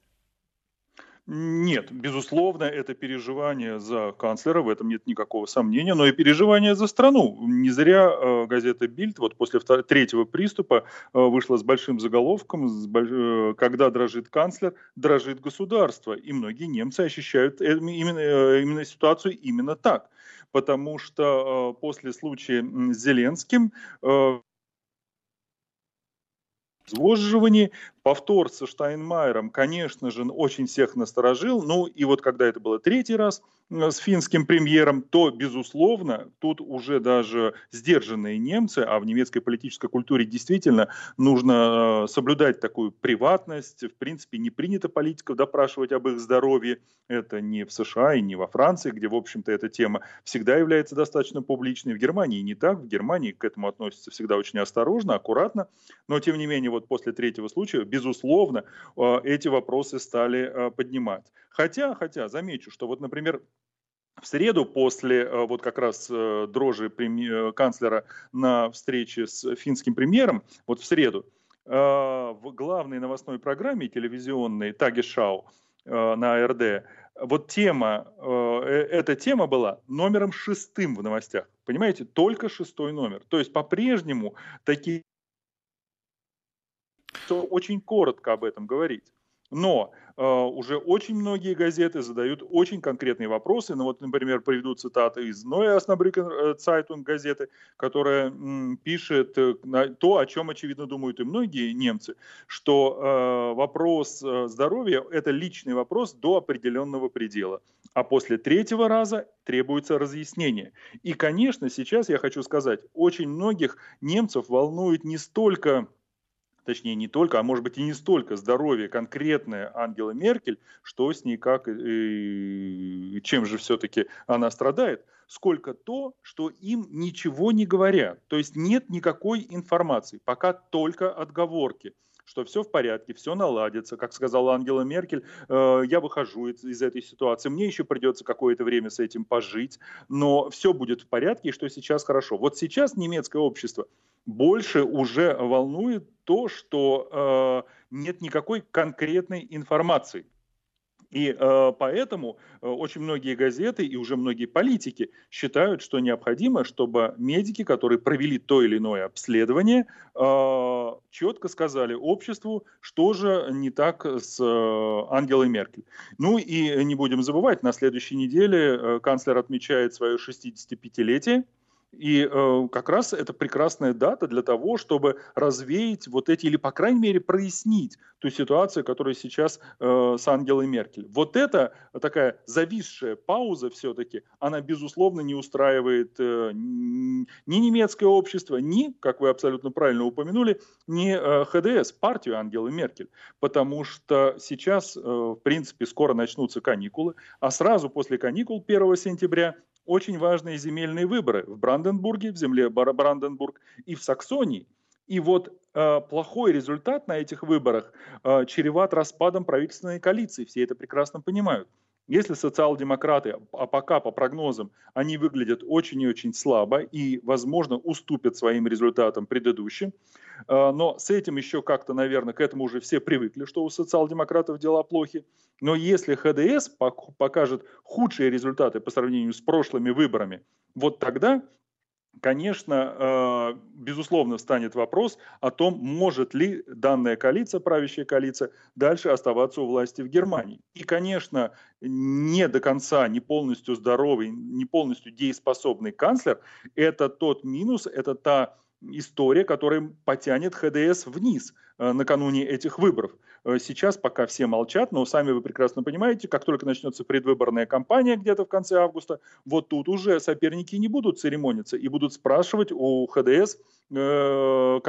Нет, безусловно, это переживание за канцлера, в этом нет никакого сомнения, но и переживание за страну. Не зря э, газета «Бильд» вот после третьего приступа э, вышла с большим заголовком э, «Когда дрожит канцлер, дрожит государство». И многие немцы ощущают именно, именно ситуацию именно так. Потому что после случая с Зеленским э, Повтор со Штайнмайером, конечно же, очень всех насторожил. Ну и вот когда это было третий раз с финским премьером, то, безусловно, тут уже даже сдержанные немцы, а в немецкой политической культуре действительно нужно э, соблюдать такую приватность. В принципе, не принято политиков допрашивать об их здоровье. Это не в США и не во Франции, где, в общем-то, эта тема всегда является достаточно публичной. В Германии не так. В Германии к этому относятся всегда очень осторожно, аккуратно. Но, тем не менее, вот после третьего случая безусловно, э, эти вопросы стали э, поднимать. Хотя, хотя, замечу, что вот, например, в среду после э, вот как раз дрожи канцлера на встрече с финским премьером, вот в среду, в главной новостной программе телевизионной Тагишау на АРД, вот тема, эта тема была номером шестым в новостях. Понимаете, только шестой номер. То есть по-прежнему такие то очень коротко об этом говорить. Но э, уже очень многие газеты задают очень конкретные вопросы. Ну вот, например, приведу цитаты из Neue Osnabrücker Zeitung газеты, которая м, пишет э, то, о чем, очевидно, думают и многие немцы, что э, вопрос э, здоровья – это личный вопрос до определенного предела. А после третьего раза требуется разъяснение. И, конечно, сейчас я хочу сказать, очень многих немцев волнует не столько точнее не только, а может быть и не столько здоровье конкретное Ангелы Меркель, что с ней как и чем же все-таки она страдает, сколько то, что им ничего не говорят. То есть нет никакой информации, пока только отговорки что все в порядке, все наладится. Как сказала Ангела Меркель, э, я выхожу из, из этой ситуации, мне еще придется какое-то время с этим пожить, но все будет в порядке, и что сейчас хорошо. Вот сейчас немецкое общество больше уже волнует то, что э, нет никакой конкретной информации. И э, поэтому э, очень многие газеты и уже многие политики считают, что необходимо, чтобы медики, которые провели то или иное обследование, э, четко сказали обществу, что же не так с э, Ангелой Меркель. Ну и не будем забывать, на следующей неделе э, канцлер отмечает свое 65-летие. И э, как раз это прекрасная дата для того, чтобы развеять вот эти, или, по крайней мере, прояснить ту ситуацию, которая сейчас э, с Ангелой Меркель. Вот эта такая зависшая пауза все-таки, она, безусловно, не устраивает э, ни немецкое общество, ни, как вы абсолютно правильно упомянули, ни э, ХДС, партию Ангелы Меркель. Потому что сейчас, э, в принципе, скоро начнутся каникулы, а сразу после каникул 1 сентября очень важные земельные выборы в Бранденбурге, в земле Бранденбург и в Саксонии. И вот э, плохой результат на этих выборах э, чреват распадом правительственной коалиции. Все это прекрасно понимают. Если социал-демократы, а пока по прогнозам, они выглядят очень и очень слабо и, возможно, уступят своим результатам предыдущим, Но с этим еще как-то, наверное, к этому уже все привыкли, что у социал-демократов дела плохи. Но если ХДС покажет худшие результаты по сравнению с прошлыми выборами, вот тогда конечно, э, безусловно, встанет вопрос о том, может ли данная коалиция, правящая коалиция, дальше оставаться у власти в Германии. И, конечно, не до конца, не полностью здоровый, не полностью дееспособный канцлер – это тот минус, это та история, которая потянет ХДС вниз э, накануне этих выборов. Э, сейчас пока все молчат, но сами вы прекрасно понимаете, как только начнется предвыборная кампания где-то в конце августа, вот тут уже соперники не будут церемониться и будут спрашивать у ХДС, э,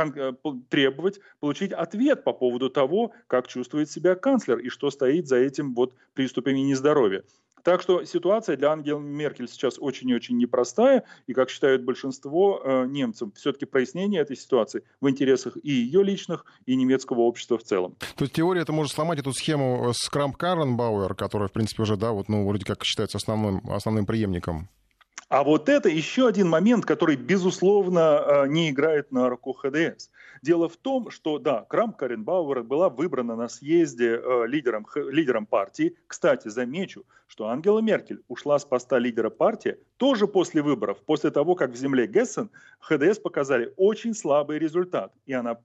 требовать получить ответ по поводу того, как чувствует себя канцлер и что стоит за этим вот приступами нездоровья. Так что ситуация для Ангелы Меркель сейчас очень и очень непростая, и, как считают большинство э, немцев, все-таки прояснение этой ситуации в интересах и ее личных, и немецкого общества в целом. То есть теория это может сломать эту схему с Крамп Карренбауэр, которая, в принципе, уже, да, вот, ну, вроде как считается основным, основным преемником. А вот это еще один момент, который, безусловно, э, не играет на руку ХДС. Дело в том, что, да, Крамп Каренбауэр была выбрана на съезде э, лидером, лидером партии. Кстати, замечу, что Ангела Меркель ушла с поста лидера партии тоже после выборов, после того, как в земле Гессен ХДС показали очень слабый результат. И она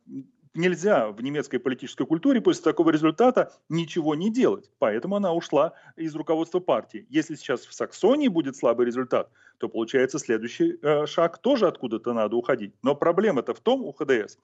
нельзя в немецкой политической культуре после такого результата ничего не делать. Поэтому она ушла из руководства партии. Если сейчас в Саксонии будет слабый результат, то получается следующий э, шаг тоже откуда-то надо уходить. Но проблема-то в том у ХДС,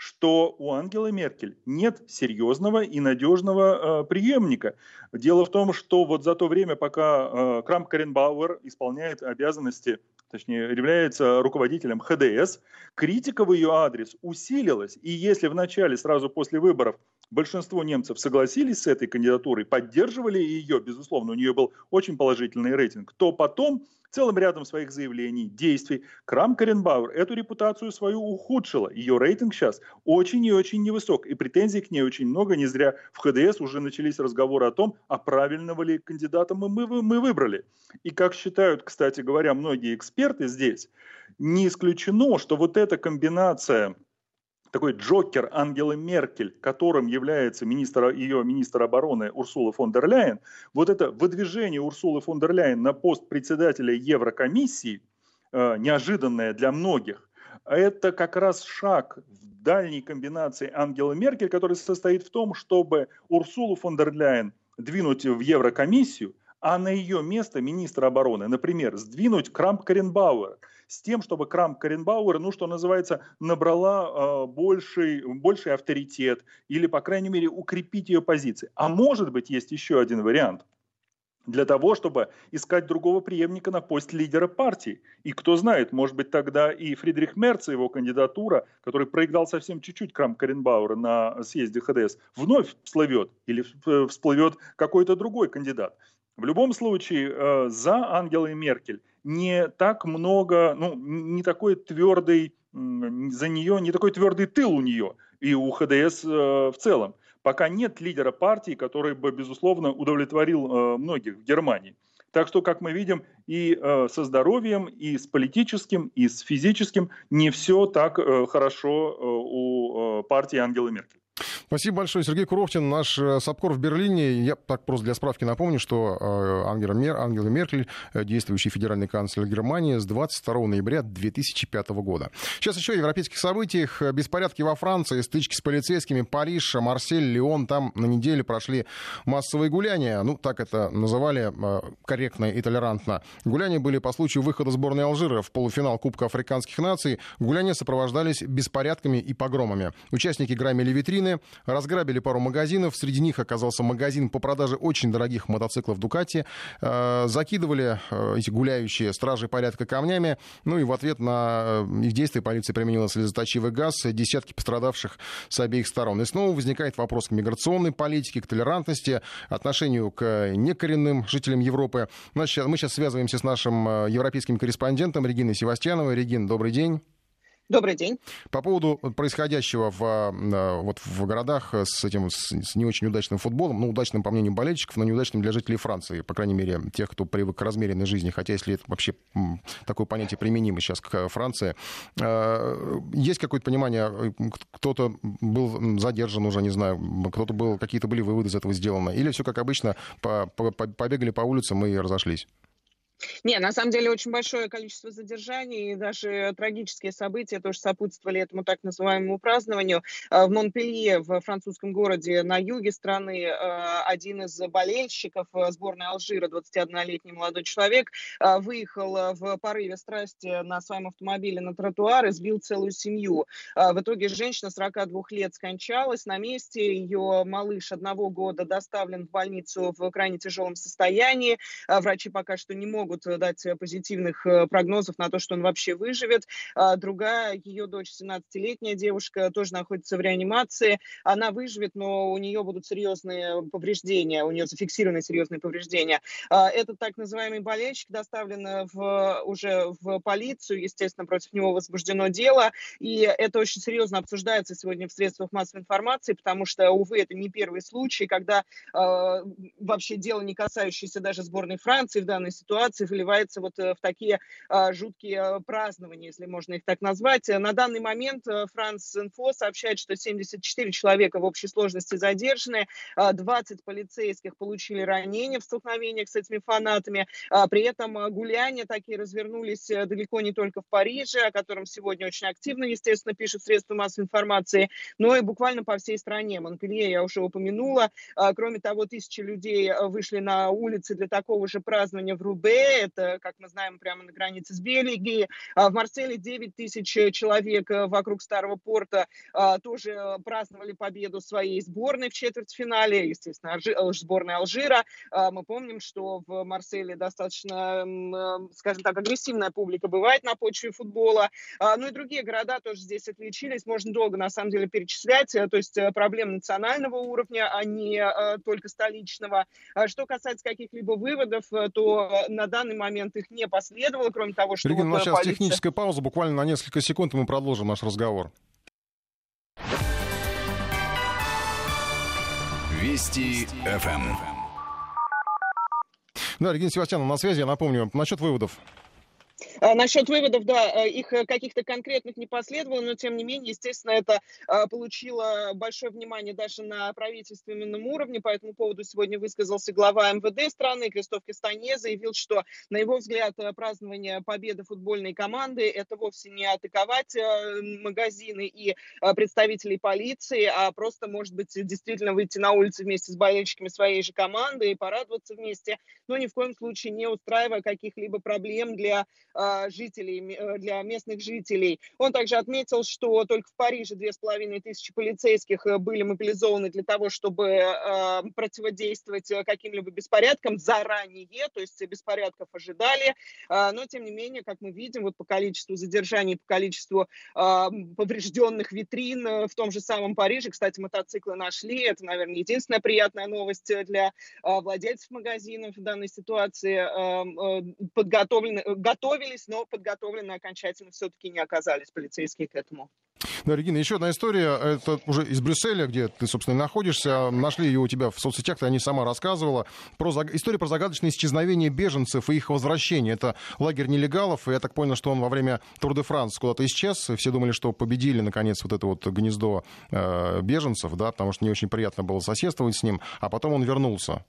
что у Ангелы Меркель нет серьезного и надежного э, преемника. Дело в том, что вот за то время, пока э, Крамп Каренбауэр исполняет обязанности точнее, является руководителем ХДС, критика в ее адрес усилилась. И если в начале, сразу после выборов, большинство немцев согласились с этой кандидатурой, поддерживали ее, безусловно, у нее был очень положительный рейтинг, то потом целым рядом своих заявлений, действий Крам Каренбауэр эту репутацию свою ухудшила. Ее рейтинг сейчас очень и очень невысок, и претензий к ней очень много. Не зря в ХДС уже начались разговоры о том, а правильного ли кандидата мы, мы, мы выбрали. И как считают, кстати говоря, многие эксперты здесь, не исключено, что вот эта комбинация такой джокер Ангелы Меркель, которым является министр, ее министр обороны Урсула фон дер Ляйен, вот это выдвижение Урсулы фон дер Ляйен на пост председателя Еврокомиссии, э, неожиданное для многих, это как раз шаг в дальней комбинации Ангелы Меркель, который состоит в том, чтобы Урсулу фон дер Ляйен двинуть в Еврокомиссию, а на ее место министра обороны, например, сдвинуть Крамп Каренбауэр – с тем, чтобы Крамп Каренбауэр, ну, что называется, набрала э, больший, больший авторитет или, по крайней мере, укрепить ее позиции. А может быть, есть еще один вариант для того, чтобы искать другого преемника на пост лидера партии. И кто знает, может быть, тогда и Фридрих Мерц, его кандидатура, который проиграл совсем чуть-чуть Крам Каренбауэра на съезде ХДС, вновь всплывет или всплывет какой-то другой кандидат. В любом случае, э, за Ангелой Меркель не так много, ну, не такой твердый, за нее, не такой твердый тыл у нее и у ХДС э, в целом. Пока нет лидера партии, который бы, безусловно, удовлетворил э, многих в Германии. Так что, как мы видим, и э, со здоровьем, и с политическим, и с физическим не все так хорошо у партии Ангелы Меркель. Спасибо большое, Сергей Куровтин, наш э, САПКОР в Берлине. Я так просто для справки напомню, что э, Ангела, Мер, Ангела Меркель, э, действующий федеральный канцлер Германии, с 22 ноября 2005 года. Сейчас еще о европейских событиях. Беспорядки во Франции, стычки с полицейскими, Париж, Марсель, Лион. Там на неделе прошли массовые гуляния. Ну, так это называли корректно и толерантно. Гуляния были по случаю выхода сборной Алжира в полуфинал Кубка африканских наций. Гуляния сопровождались беспорядками и погромами. Участники громили витрины. Разграбили пару магазинов. Среди них оказался магазин по продаже очень дорогих мотоциклов «Дукати». Э, закидывали э, эти гуляющие стражи порядка камнями. Ну и в ответ на э, их действия полиция применила слезоточивый газ. Десятки пострадавших с обеих сторон. И снова возникает вопрос к миграционной политике, к толерантности, отношению к некоренным жителям Европы. Мы сейчас связываемся с нашим европейским корреспондентом Региной Севастьяновой. Регин, добрый день. Добрый день. По поводу происходящего в, э, вот, в городах с этим с, не очень удачным футболом, ну, удачным, по мнению болельщиков, но неудачным для жителей Франции, по крайней мере, тех, кто привык к размеренной жизни, хотя если это вообще такое понятие применимо сейчас к Франции. Э, есть какое-то понимание, э, кто-то был задержан уже, не знаю, кто-то был, какие-то были выводы из этого сделаны, или все как обычно, по, по, побегали по улицам и разошлись? Не, на самом деле очень большое количество задержаний, и даже трагические события тоже сопутствовали этому так называемому празднованию. А, в Монпелье, в французском городе на юге страны, а, один из болельщиков сборной Алжира, 21-летний молодой человек, а, выехал в порыве страсти на своем автомобиле на тротуар и сбил целую семью. В итоге женщина 42 лет скончалась на месте, ее малыш одного года доставлен в больницу в крайне тяжелом состоянии. Врачи пока что не могут могут э, дать э, позитивных э, прогнозов на то, что он вообще выживет. А другая, ее дочь, 17-летняя девушка, тоже находится в реанимации. Она выживет, но у нее будут серьезные повреждения, у нее зафиксированы серьезные повреждения. А этот так называемый болельщик доставлен в, уже в полицию, естественно, против него возбуждено дело, и это очень серьезно обсуждается сегодня в средствах массовой информации, потому что, увы, это не первый случай, когда э, вообще дело, не касающееся даже сборной Франции в данной ситуации, ситуации выливается вот э, в такие а, жуткие а, празднования, если можно их так назвать. На данный момент Франс Инфо сообщает, что 74 человека в общей сложности задержаны, 20 а, полицейских получили ранения в столкновениях с этими фанатами. При этом гуляния такие развернулись э, далеко не только в Париже, о котором сегодня очень активно, естественно, пишут средства массовой информации, но и буквально по всей стране. Монпелье я уже упомянула. Кроме того, тысячи людей вышли на улицы для такого же празднования в Рубе это, как мы знаем, прямо на границе с Бельгией. А в Марселе 9 тысяч человек э, вокруг Старого порта а, тоже э, праздновали победу своей сборной в четвертьфинале, естественно, э, сборной Алжира. А, мы помним, что в Марселе достаточно, скажем так, агрессивная публика бывает на почве футбола. Ну и другие города тоже здесь отличились. Можно долго, на самом деле, перечислять. То есть проблем национального уровня, а не только столичного. Что касается каких-либо выводов, то на данный данный момент их не последовало, кроме того, что... Регина, вот у нас сейчас полиция... техническая пауза, буквально на несколько секунд, и мы продолжим наш разговор. Вести ФМ. Да, Регина Севастьяновна на связи. Я напомню, насчет выводов. А, насчет выводов, да, э, их э, каких-то конкретных не последовало, но тем не менее, естественно, это а, получило большое внимание даже на правительственном уровне. По этому поводу сегодня высказался глава МВД страны Кристоф Кастанье, заявил, что, на его взгляд, э, празднование победы футбольной команды – это вовсе не атаковать магазины и представителей полиции, а просто, может быть, действительно выйти на улицы вместе с болельщиками своей же команды и порадоваться вместе, но ни в коем случае не устраивая каких-либо проблем для жителей, э, для местных жителей. Он также отметил, что только в Париже две с половиной тысячи полицейских э, были мобилизованы для того, чтобы а, противодействовать э, каким-либо беспорядкам заранее, то есть беспорядков ожидали, а, но тем не менее, как мы видим, вот по количеству задержаний, по количеству поврежденных витрин в том же самом Париже, кстати, мотоциклы нашли, это, наверное, единственная приятная новость для владельцев магазинов в данной ситуации, подготовлены, готовы готовились, но подготовлены окончательно все-таки не оказались полицейские к этому. Да, Регина, еще одна история. Это уже из Брюсселя, где ты, собственно, находишься. Нашли ее у тебя в соцсетях, ты о ней сама рассказывала. Про, история про загадочное исчезновение беженцев и их возвращение. Это лагерь нелегалов, и я так понял, что он во время Тур де Франс куда-то исчез. Все думали, что победили, наконец, вот это вот гнездо э, беженцев, да, потому что не очень приятно было соседствовать с ним. А потом он вернулся.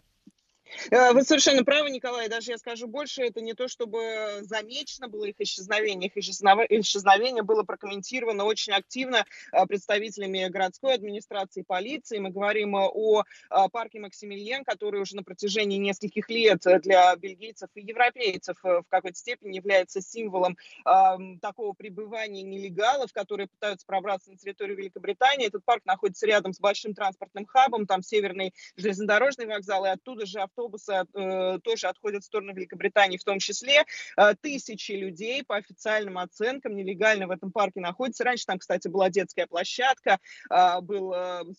Э, вы совершенно правы, Николай. Даже я скажу больше, это не то, чтобы замечено было их исчезновение. Их исчезновение было прокомментировано очень активно э, представителями городской администрации, полиции. Мы говорим э, о парке Максимилиен, который уже на протяжении нескольких лет для бельгийцев и европейцев в какой-то степени является символом такого пребывания нелегалов, которые пытаются пробраться на территорию Великобритании. Этот парк находится рядом с большим транспортным хабом, там северный железнодорожный вокзал, и оттуда же автобус автобусы тоже отходят в сторону Великобритании в том числе. Тысячи людей по официальным оценкам нелегально в этом парке находятся. Раньше там, кстати, была детская площадка, был,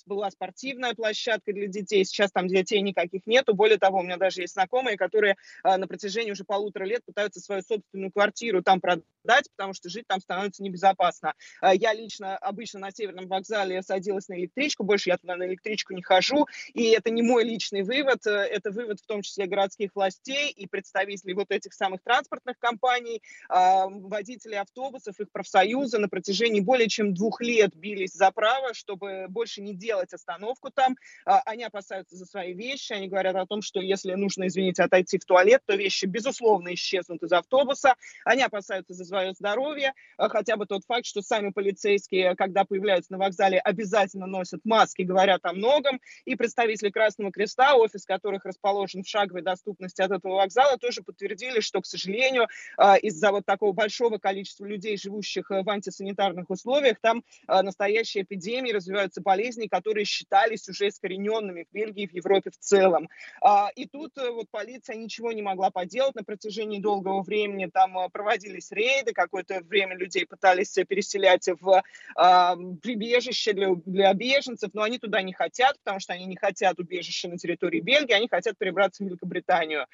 была спортивная площадка для детей. Сейчас там детей никаких нету. Более того, у меня даже есть знакомые, которые на протяжении уже полутора лет пытаются свою собственную квартиру там продать, потому что жить там становится небезопасно. Я лично обычно на Северном вокзале садилась на электричку, больше я туда на электричку не хожу, и это не мой личный вывод, это вывод в том числе городских властей и представителей вот этих самых транспортных компаний, водителей автобусов, их профсоюза на протяжении более чем двух лет бились за право, чтобы больше не делать остановку там. Они опасаются за свои вещи, они говорят о том, что если нужно, извините, отойти в туалет, то вещи, безусловно, исчезнут из автобуса. Они опасаются за свое здоровье, хотя бы тот факт, что сами полицейские, когда появляются на вокзале, обязательно носят маски, говорят о многом. И представители Красного Креста, офис которых расположен в шаговой доступности от этого вокзала, тоже подтвердили, что, к сожалению, из-за вот такого большого количества людей, живущих в антисанитарных условиях, там настоящие эпидемии, развиваются болезни, которые считались уже искорененными в Бельгии и в Европе в целом. И тут вот полиция ничего не могла поделать на протяжении долгого времени. Там проводились рейды, какое-то время людей пытались переселять в прибежище для, для беженцев, но они туда не хотят, потому что они не хотят убежища на территории Бельгии, они хотят перебраться в Великобританию.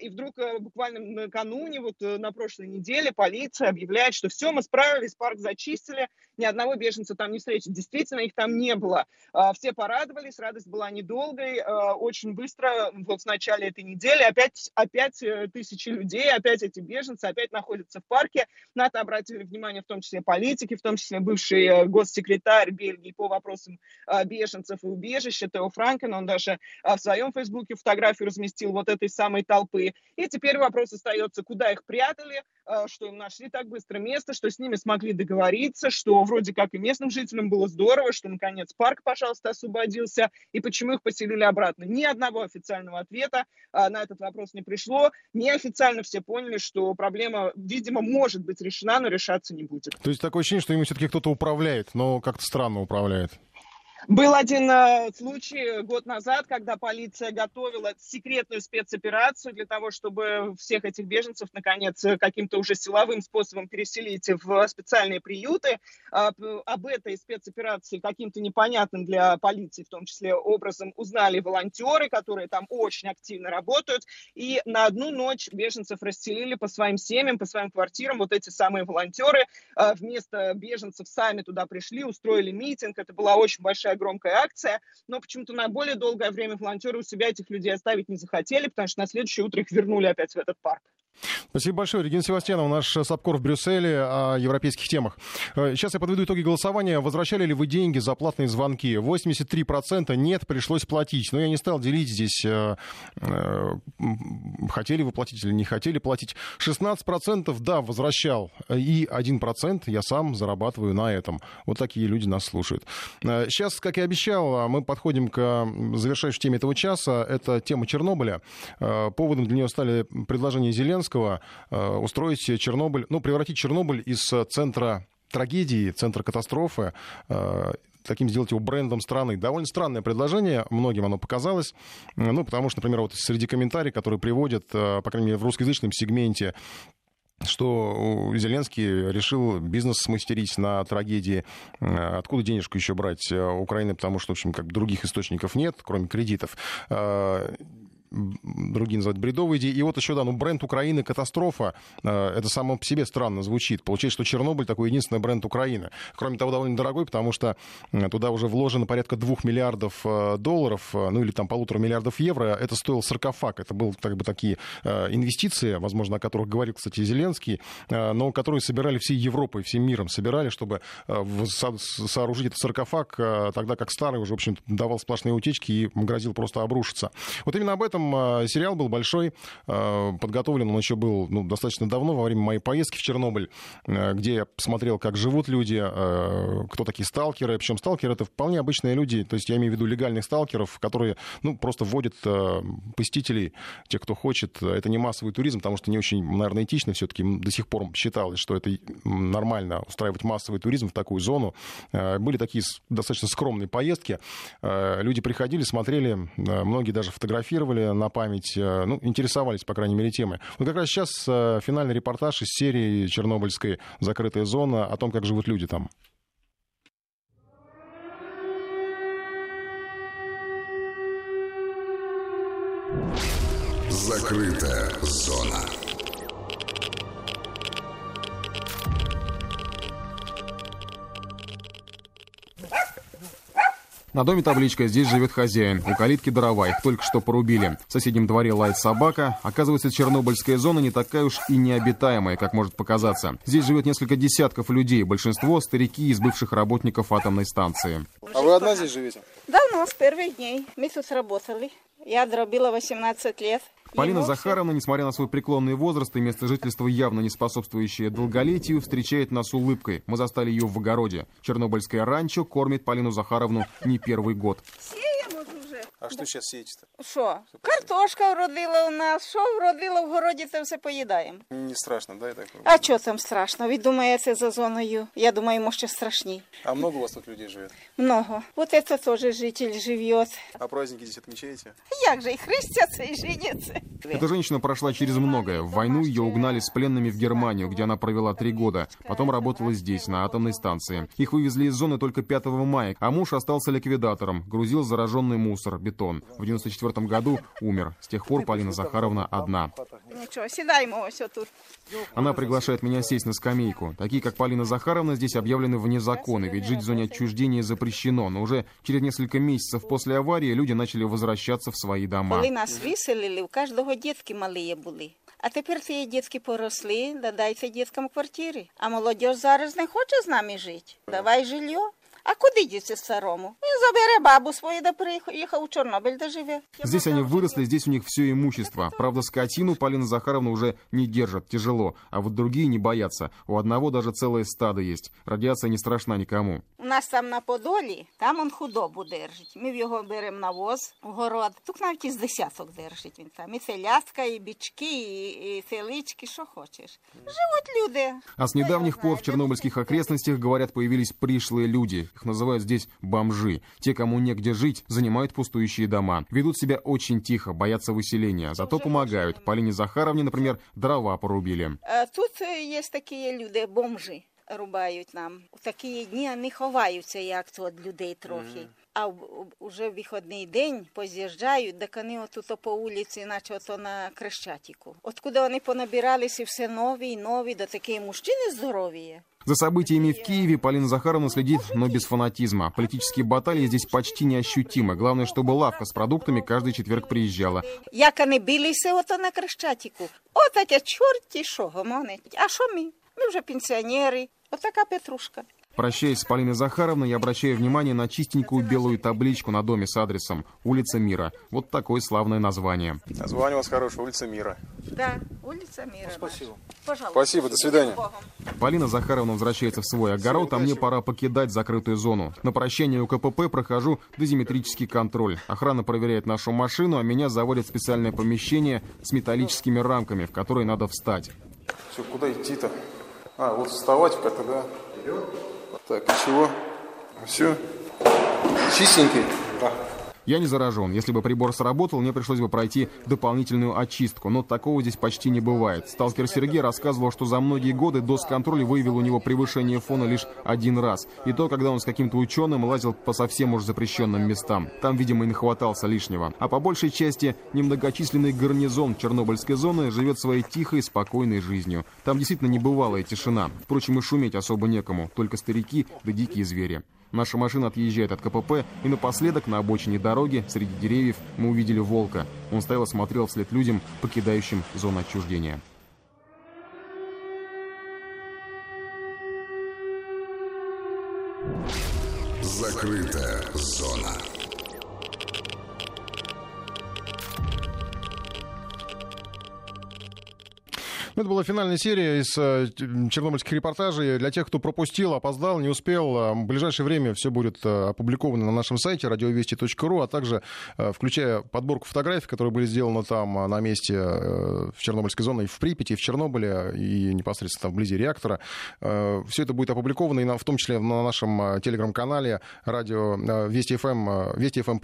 И вдруг буквально накануне, вот на прошлой неделе, полиция объявляет, что все, мы справились, парк зачистили, ни одного беженца там не встретить. Действительно, их там не было. Все порадовались, радость была недолгой. Очень быстро, вот в начале этой недели, опять, опять э, тысячи людей, опять эти беженцы, опять находятся в парке. На это обратили внимание в том числе политики, в том числе бывший э, госсекретарь Бельгии по вопросам беженцев и убежища Тео Франкен. Он даже в своем фейсбуке фотографию разместил вот этой самой толпы. И теперь вопрос остается, куда их прятали, что им нашли так быстро место, что с ними смогли договориться, что вроде как и местным жителям было здорово, что наконец парк, пожалуйста, освободился, и почему их поселили обратно. Ни одного официального ответа на этот вопрос не пришло. Неофициально все поняли, что проблема, видимо, может быть решена, но решаться не будет. То есть такое ощущение, что ими все-таки кто-то управляет, но как-то странно управляет. Был один э, случай год назад, когда полиция готовила секретную спецоперацию для того, чтобы всех этих беженцев, наконец, каким-то уже силовым способом переселить в специальные приюты. Э, об этой спецоперации каким-то непонятным для полиции, в том числе образом, узнали волонтеры, которые там очень активно работают. И на одну ночь беженцев расселили по своим семьям, по своим квартирам. Вот эти самые волонтеры э, вместо беженцев сами туда пришли, устроили митинг. Это была очень большая большая громкая акция, но почему-то на более долгое время волонтеры у себя этих людей оставить не захотели, потому что на следующее утро их вернули опять в этот парк. Спасибо большое. Регина Севастьянова, наш САПКОР в Брюсселе о европейских темах. Э, сейчас я подведу итоги голосования. Возвращали ли вы деньги за платные звонки? 83% нет, пришлось платить. Но я не стал делить здесь, э, э, хотели вы платить или не хотели платить. 16% да, возвращал. И 1% я сам зарабатываю на этом. Вот такие люди нас слушают. Сейчас, как и обещал, мы подходим к завершающей теме этого часа. Это тема Чернобыля. Поводом для нее стали предложения Зеленского устроить Чернобыль, ну, превратить Чернобыль из центра трагедии, центра катастрофы, таким сделать его брендом страны. Довольно странное предложение, многим оно показалось. Ну, потому что, например, вот среди комментариев, которые приводят, по крайней мере, в русскоязычном сегменте, что Зеленский решил бизнес смастерить на трагедии. Откуда денежку еще брать Украины, потому что, в общем, как других источников нет, кроме кредитов другие называют бредовые идеи. И вот еще, да, ну, бренд Украины «Катастрофа», э, это само по себе странно звучит. Получается, что Чернобыль такой единственный бренд Украины. Кроме того, довольно дорогой, потому что э, туда уже вложено порядка двух миллиардов э, долларов, ну, или там полутора миллиардов евро. Это стоил саркофаг. Это были как бы такие инвестиции, возможно, о которых говорил, кстати, Зеленский, но которые собирали всей Европой, всем миром собирали, чтобы сооружить этот саркофаг, тогда как старый уже, в общем, давал сплошные утечки и грозил просто обрушиться. Вот именно об этом этом а, сериал был большой, а, подготовлен он еще был ну, достаточно давно, во время моей поездки в Чернобыль, а, где я посмотрел, как живут люди, кто такие сталкеры. Причем сталкеры — это вполне обычные люди, то есть я имею в виду легальных сталкеров, которые ну, просто вводят посетителей, тех, кто хочет. Это не массовый туризм, потому что не очень, наверное, этично все-таки до сих пор считалось, что это нормально устраивать массовый туризм в такую зону. Были такие достаточно скромные поездки. Люди приходили, смотрели, многие даже фотографировали на память, э, ну, интересовались, по крайней мере, темой. Вот как раз сейчас э, финальный репортаж из серии «Чернобыльская закрытая зона» о том, как живут люди там. Закрытая зона. На доме табличка «Здесь живет хозяин». У калитки дрова, их только что порубили. В соседнем дворе лает собака. Оказывается, Чернобыльская зона не такая уж и необитаемая, как может показаться. Здесь живет несколько десятков людей, большинство – старики из бывших работников атомной станции. А вы одна здесь живете? Давно, с первых дней. Мы тут работали. Я дробила 18 лет. Полина Захаровна, несмотря на свой преклонный возраст и место жительства явно не способствующее долголетию, встречает нас улыбкой. Мы застали ее в огороде. Чернобыльское ранчо кормит Полину Захаровну не первый год. Вже. А что сейчас сеете-то? Що? Картошка вродила у нас, що вродила в городі, це все поїдаємо. Не страшно, да, я так понимаю? А що там страшно? Ви думаєте за зоною? Я думаю, може страшні. А много у вас тут людей живет? Много. Вот это тоже житель живет. А праздники здесь отмечаете? Як же і хрестяться, і женяться. Эта женщина прошла через многое. В войну ее угнали с пленными в Германию, где она провела три года. Потом работала здесь, на атомной станции. Их вывезли из зоны только 5 мая, а муж остался ликвидатором. Грузил зараженный мусор, бетон. В 94 году умер. С тех пор Полина Захаровна одна. Нічого, сідаємо ось отут. Она приглашает меня сесть на скамейку. Такие, как Полина Захаровна, здесь объявлены вне закона, ведь жить в зоне отчуждения запрещено. Но уже через несколько месяцев после аварии люди начали возвращаться в свои дома. Коли нас виселили, у кожного дітки малі були. А тепер ці дітки поросли, да дайте діткам квартири. А молодь зараз не хоче з нами жити. Давай жилье. А куди діться старому? Він забере бабу свою, да приїхав у Чорнобиль, де живе. Здесь они выросли, здесь у них все имущество. Правда, скотину Полина Захаровна уже не держит, тяжело. А вот другие не боятся. У одного даже целое стадо есть. Радиация не страшна никому. У нас там на Подолі, там он худобу держить. Ми в його беремо на воз, в город. Тут навіть із десяток держить він там. І селяска, і бічки, і, і селички, що хочеш. Живуть люди. А с недавних пор в чернобыльских окрестностях, говорят, появились пришлые люди. Их называют здесь бомжи. Те, кому негде жить, занимают пустующие дома. Ведут себя очень тихо, боятся выселения. Зато помогают. Полине Захаровне, например, дрова порубили. Е, Тут е, є такі люди, бомжі рубають нам. У такі дні вони ховаються, як то від людей трохи. А в- в- уже в вихідний день поз'їжджають, так вони отут по вулиці, наче ото на Крещатику. Откуда вони понабиралися все нові і нові, до такі мужчини здорові. є. За событиями в Киеве Полина Захаровна следит, но без фанатизма. Политические баталии здесь почти неощутимы. Главное, чтобы лавка с продуктами каждый четверг приезжала. Як вони билися ото на Крещатику. От таке чорті що гомонить. А що ми? Ми вже пенсіонери. Отака петрушка. Прощаясь с Полиной Захаровной, я обращаю внимание на чистенькую белую табличку на доме с адресом «Улица Мира». Вот такое славное название. Название у вас хорошее, улица Мира. Да, улиця Мира. Спасибо. Пожалуйста. Спасибо, до свидания. Полина Захаровна возвращается в свой огород, а мне пора покидать закрытую зону. На прощание у КПП прохожу дозиметрический контроль. Охрана проверяет нашу машину, а меня заводят в специальное помещение с металлическими рамками, в которые надо встать. Все, куда идти-то? А, вот вставать как-то, да? Так, и чего? Все. Чистенький? Да. Я не заражен. Если бы прибор сработал, мне пришлось бы пройти дополнительную очистку. Но такого здесь почти не бывает. Сталкер Сергей рассказывал, что за многие годы досконтроль выявил у него превышение фона лишь один раз. И то, когда он с каким-то ученым лазил по совсем уж запрещенным местам. Там, видимо, и нахватался лишнего. А по большей части немногочисленный гарнизон Чернобыльской зоны живет своей тихой, спокойной жизнью. Там действительно небывалая тишина. Впрочем, и шуметь особо некому. Только старики да дикие звери. Наша машина отъезжает от КПП, и напоследок на обочине дороги, среди деревьев, мы увидели волка. Он стоял и смотрел вслед людям, покидающим зону отчуждения. Закрытая зона. Это была финальная серия из э, чернобыльских репортажей. Для тех, кто пропустил, опоздал, не успел, э, в ближайшее время все будет э, опубликовано на нашем сайте радиовести.ру, а также включая подборку фотографий, которые были сделаны там на месте в Чернобыльской зоне, и в Припяти, и в Чернобыле, и непосредственно там вблизи реактора. Все это будет опубликовано, и на, в том числе на нашем телеграм-канале радио Вести ФМ, Вести ФМ+.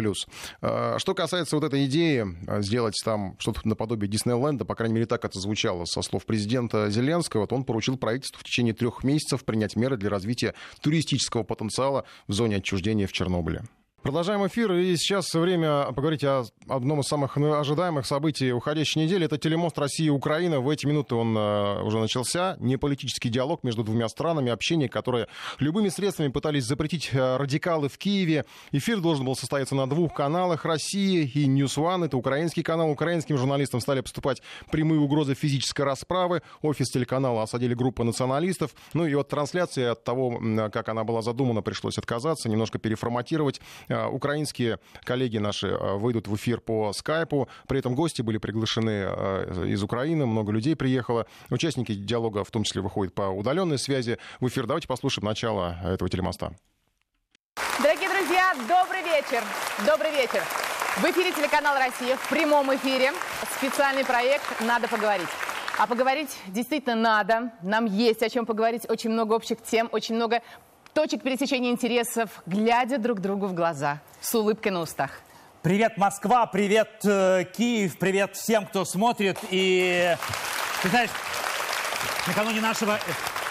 Что касается вот этой идеи сделать там что-то наподобие Диснейленда, по крайней мере, так это звучало со слов президента Зеленского, вот он поручил правительству в течение трех месяцев принять меры для развития туристического потенциала в зоне отчуждения в Чернобыле. Продолжаем эфир, и сейчас время поговорить о одном из самых ожидаемых событий уходящей недели. Это телемост России и Украина. В эти минуты он э, уже начался. Не политический диалог между двумя странами, общение, которое любыми средствами пытались запретить э, радикалы в Киеве. Эфир должен был состояться на двух каналах России и News One. Это украинский канал. Украинским журналистам стали поступать прямые угрозы физической расправы. Офис телеканала осадили группы националистов. Ну и от трансляции, от того, как она была задумана, пришлось отказаться, немножко переформатировать Э, украинские коллеги наши э, выйдут в эфир по скайпу. При этом гости были приглашены э, из Украины, много людей приехало. Участники диалога в том числе выходят по удаленной связи в эфир. Давайте послушаем начало этого телемоста. Дорогие друзья, добрый вечер. Добрый вечер. В эфире телеканал «Россия» в прямом эфире специальный проект «Надо поговорить». А поговорить действительно надо. Нам есть о чем поговорить. Очень много общих тем, очень много точек пересечения интересов, глядя друг другу в глаза, с улыбкой на устах. Привет, Москва, привет, э, Киев, привет всем, кто смотрит. И, ты знаешь, накануне нашего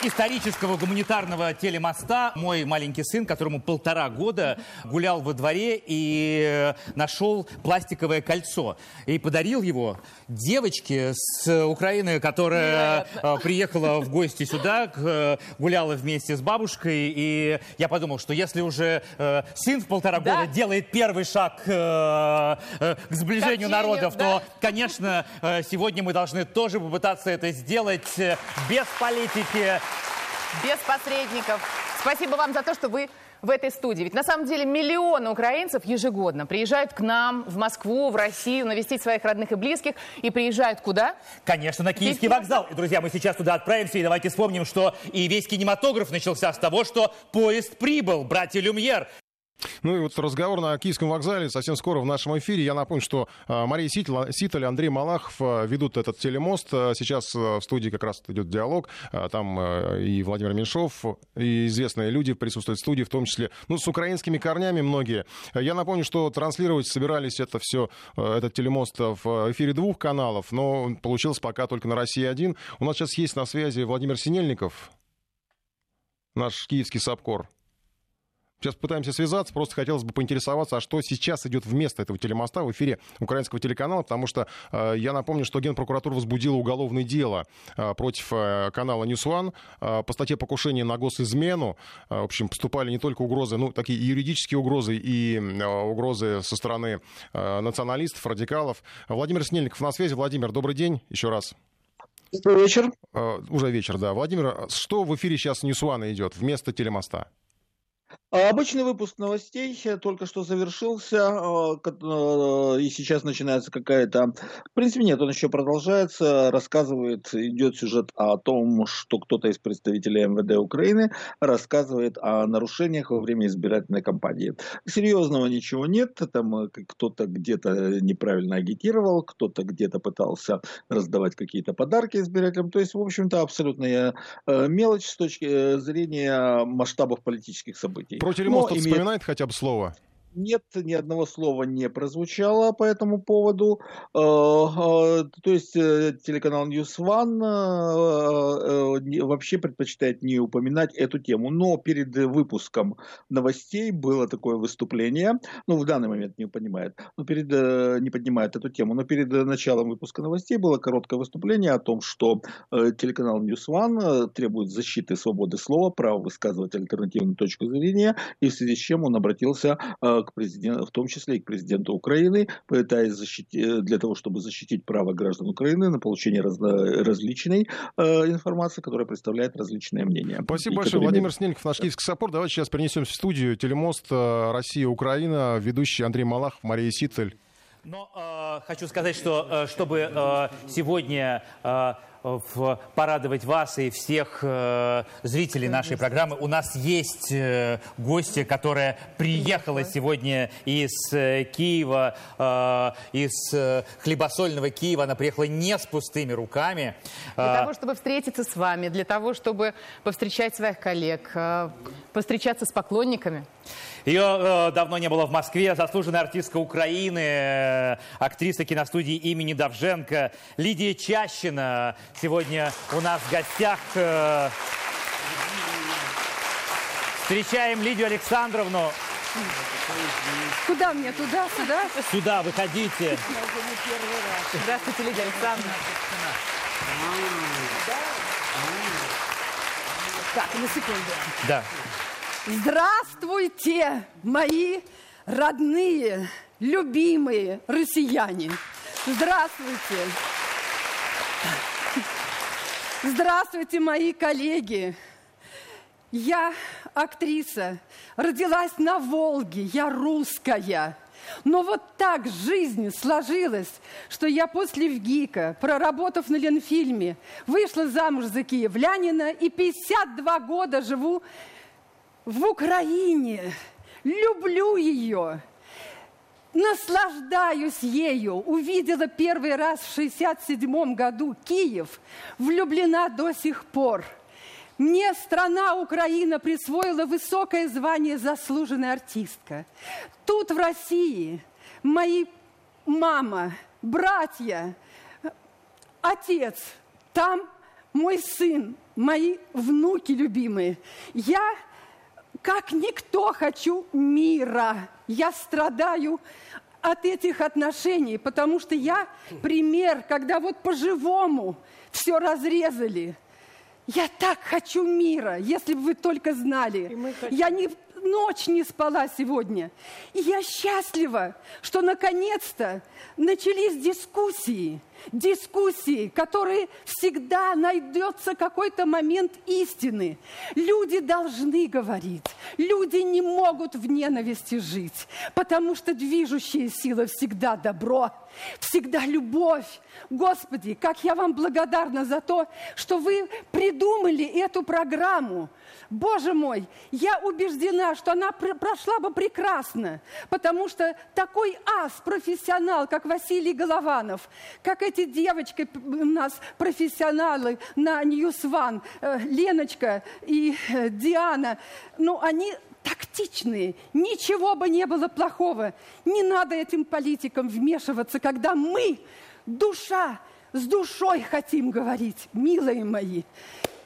исторического гуманитарного телемоста мой маленький сын, которому полтора года, гулял во дворе и нашел пластиковое кольцо. И подарил его девочке с Украины, которая Невероятно. приехала в гости сюда, гуляла вместе с бабушкой. И я подумал, что если уже э, сын в полтора да. года делает первый шаг э, э, к сближению к народов, да. то, конечно, сегодня мы должны тоже попытаться это сделать без политики, без посредников. Спасибо вам за то, что вы в этой студии. Ведь на самом деле миллионы украинцев ежегодно приезжают к нам, в Москву, в Россию, навестить своих родных и близких. И приезжают куда? Конечно, на Киевский вокзал. И, друзья, мы сейчас туда отправимся. И давайте вспомним, что и весь кинематограф начался с того, что поезд прибыл. Братья Люмьер ну и вот разговор на Киевском вокзале совсем скоро в нашем эфире. Я напомню, что а, Мария Ситаль, Андрей Малахов а, ведут этот телемост. А, сейчас в студии как раз идет диалог. Там и Владимир Меньшов, и известные люди присутствуют в студии, в том числе ну, с украинскими корнями многие. Я напомню, что транслировать собирались это все, этот телемост в эфире двух каналов, но получилось пока только на России один. У нас сейчас есть на связи Владимир Синельников, наш киевский САПКОР. Сейчас пытаемся связаться, просто хотелось бы поинтересоваться, а что сейчас идет вместо этого телемоста в эфире украинского телеканала, потому что э, я напомню, что Генпрокуратура возбудила уголовное дело э, против э, канала News One э, по статье покушения на госизмену. Э, в общем, поступали не только угрозы, ну, такие юридические угрозы и э, угрозы со стороны э, националистов, радикалов. Владимир Снельников на связи. Владимир, добрый день еще раз. Добрый вечер. Э, уже вечер, да. Владимир, что в эфире сейчас One идет вместо телемоста? А обычный выпуск новостей только что завершился, а, а, и сейчас начинается какая-то... В принципе, нет, он еще продолжается, рассказывает, идет сюжет о том, что кто-то из представителей МВД Украины рассказывает о нарушениях во время избирательной кампании. Серьезного ничего нет, там э, кто-то где-то неправильно агитировал, кто-то где-то пытался раздавать какие-то подарки избирателям, то есть, в общем-то, абсолютная э, мелочь с точки э, зрения масштабов политических событий. Про телемост имеет... вспоминает хотя бы слово? Нет, ни одного слова не прозвучало по этому поводу. Э, э, то есть э, телеканал News One вообще предпочитает не упоминать эту тему. Но перед выпуском новостей было такое выступление, ну в данный момент не понимает, но перед, не поднимает эту тему, но перед началом выпуска новостей было короткое выступление о том, что телеканал News One требует защиты свободы слова, права высказывать альтернативную точку зрения, и в связи с чем он обратился к президенту, в том числе и к президенту Украины, пытаясь защитить, э, для того, чтобы защитить право граждан Украины на получение разно, различной э, информации, которая представляет различные мнения. Спасибо большое. Которые... Владимир Снельников, наш киевский саппорт. Давайте сейчас перенесемся в студию. Телемост э, Россия-Украина, ведущий Андрей Малахов, Мария Ситель. Но э, хочу сказать, что э, чтобы э, сегодня э, в- порадовать вас и всех э, зрителей нашей программы. У нас есть э, гостья, которая приехала сегодня из э, Киева, э, из э, хлебосольного Киева. Она приехала не с пустыми руками. Для Э, того, чтобы встретиться с вами, для того, чтобы повстречать своих коллег, э, повстречаться с поклонниками. Ее э, давно не было в Москве. Заслуженная артистка Украины, э, актриса киностудии имени Давженко Лидия Чащина сегодня у нас в гостях. Э, встречаем Лидию Александровну. Куда мне? Туда, сюда? Сюда выходите. Здравствуйте, Лидия Александровна. Так, на секунду. Да. Здравствуйте, мои родные, любимые россияне. Здравствуйте. Здравствуйте, мои коллеги. Я актриса, родилась на Волге, я русская. Но вот так жизнь сложилась, что я после ВГИКа, проработав на Ленфильме, вышла замуж за киевлянина и 52 года живу в Украине. Люблю ее. Наслаждаюсь ею. Увидела первый раз в 67 году Киев. Влюблена до сих пор. Мне страна Украина присвоила высокое звание заслуженная артистка. Тут в России мои мама, братья, отец, там мой сын, мои внуки любимые. Я как никто хочу мира. Я страдаю от этих отношений, потому что я пример, когда вот по-живому все разрезали. Я так хочу мира, если бы вы только знали. Я не ночь не спала сегодня. И я счастлива, что наконец-то начались дискуссии. Дискуссии, которые всегда найдется какой-то момент истины. Люди должны говорить. Люди не могут в ненависти жить, потому что движущая сила всегда добро, всегда любовь. Господи, как я вам благодарна за то, что вы придумали эту программу. Боже мой, я убеждена, что она пр- прошла бы прекрасно, потому что такой ас, профессионал, как Василий Голованов, как эти девочки у нас профессионалы на NewsOne, э, Леночка и э, Диана, ну они тактичные, ничего бы не было плохого. Не надо этим политикам вмешиваться, когда мы, душа, с душой хотим говорить, милые мои.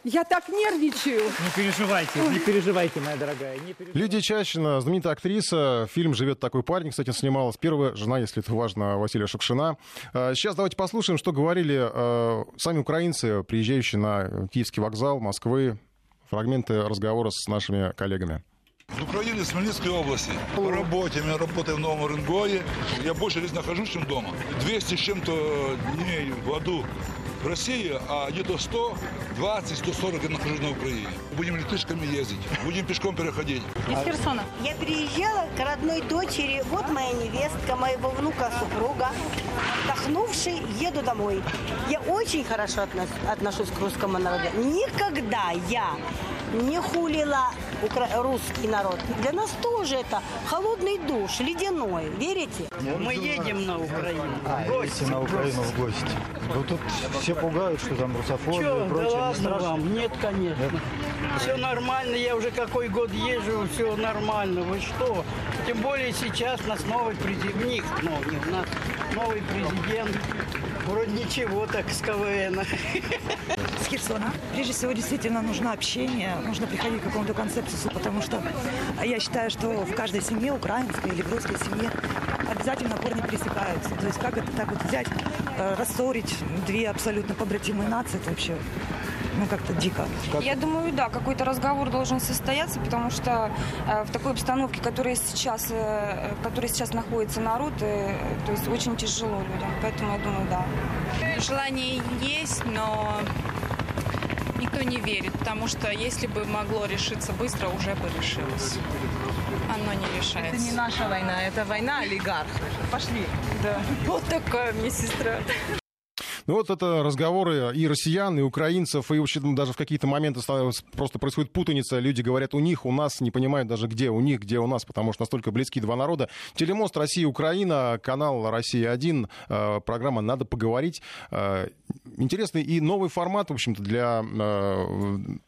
Я так нервничаю. Не переживайте, не переживайте, моя дорогая. Не переживайте. Лидия Чащина, знаменитая актриса. Фильм «Живет такой парень», кстати, снималась первая жена, если это важно, Василия Шукшина. Сейчас давайте послушаем, что говорили э, сами украинцы, приезжающие на Киевский вокзал Москвы. Фрагменты разговора с нашими коллегами. В Украине, в Смоленской области. По работе, я работаю в Новом Уренгое. Я больше здесь нахожусь, чем дома. 200 с чем-то дней в году в России, а где-то 120, 140 я нахожусь на Украине. Будем электричками ездить, будем пешком переходить. Из Херсона. Я приезжала к родной дочери. Вот моя невестка, моего внука, супруга. Отдохнувший, еду домой. Я очень хорошо отношусь к русскому народу. Никогда я не хулила русский народ. Для нас тоже это холодный душ, ледяной. Верите? Мы едем на Украину. А, гости. на Украину в гости. Ну тут все пугают, что там русофобия Чё, и да прочее. Не ладно страшно? вам? Нет, конечно. Все нормально, я уже какой год езжу, все нормально. Вы что? Тем более сейчас у нас новый президент, у них, ну, не у нас, новый президент. Вроде ничего так с КВН. С Херсона. Прежде всего, действительно нужно общение, нужно приходить к какому-то консенсусу, потому что я считаю, что в каждой семье, украинской или в русской семье, обязательно корни пересекаются. То есть как это так вот взять, э, рассорить две абсолютно побратимые нации, это вообще ну, как-то дико. Я думаю, да, какой-то разговор должен состояться, потому что э, в такой обстановке, которая сейчас, э, в которой сейчас находится народ, э, то есть очень тяжело людям. Поэтому я думаю, да. Желание есть, но никто не верит, потому что если бы могло решиться быстро, уже бы решилось. Оно не решается. Это не наша война, это война олигархов. Пошли. Да. Вот такая мне сестра. Ну вот это разговоры и россиян, и украинцев, и вообще даже в какие-то моменты просто происходит путаница. Люди говорят у них, у нас, не понимают даже где у них, где у нас, потому что настолько близки два народа. Телемост Россия-Украина, канал Россия-1, э, программа «Надо поговорить». Э, интересный и новый формат, в общем-то, для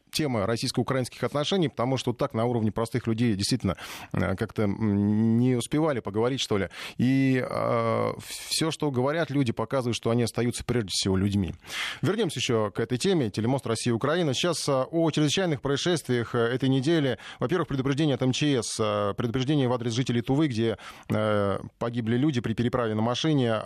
э, темы российско-украинских отношений, потому что так на уровне простых людей действительно э, как-то не успевали поговорить, что ли. И э, все, что говорят люди, показывают, что они остаются прежде всего людьми. Вернемся еще к этой теме. Телемост Россия Украина. Сейчас э, о чрезвычайных происшествиях э, этой недели. Во-первых, предупреждение от МЧС, предупреждение в адрес жителей Тувы, где э, погибли люди при переправе на машине.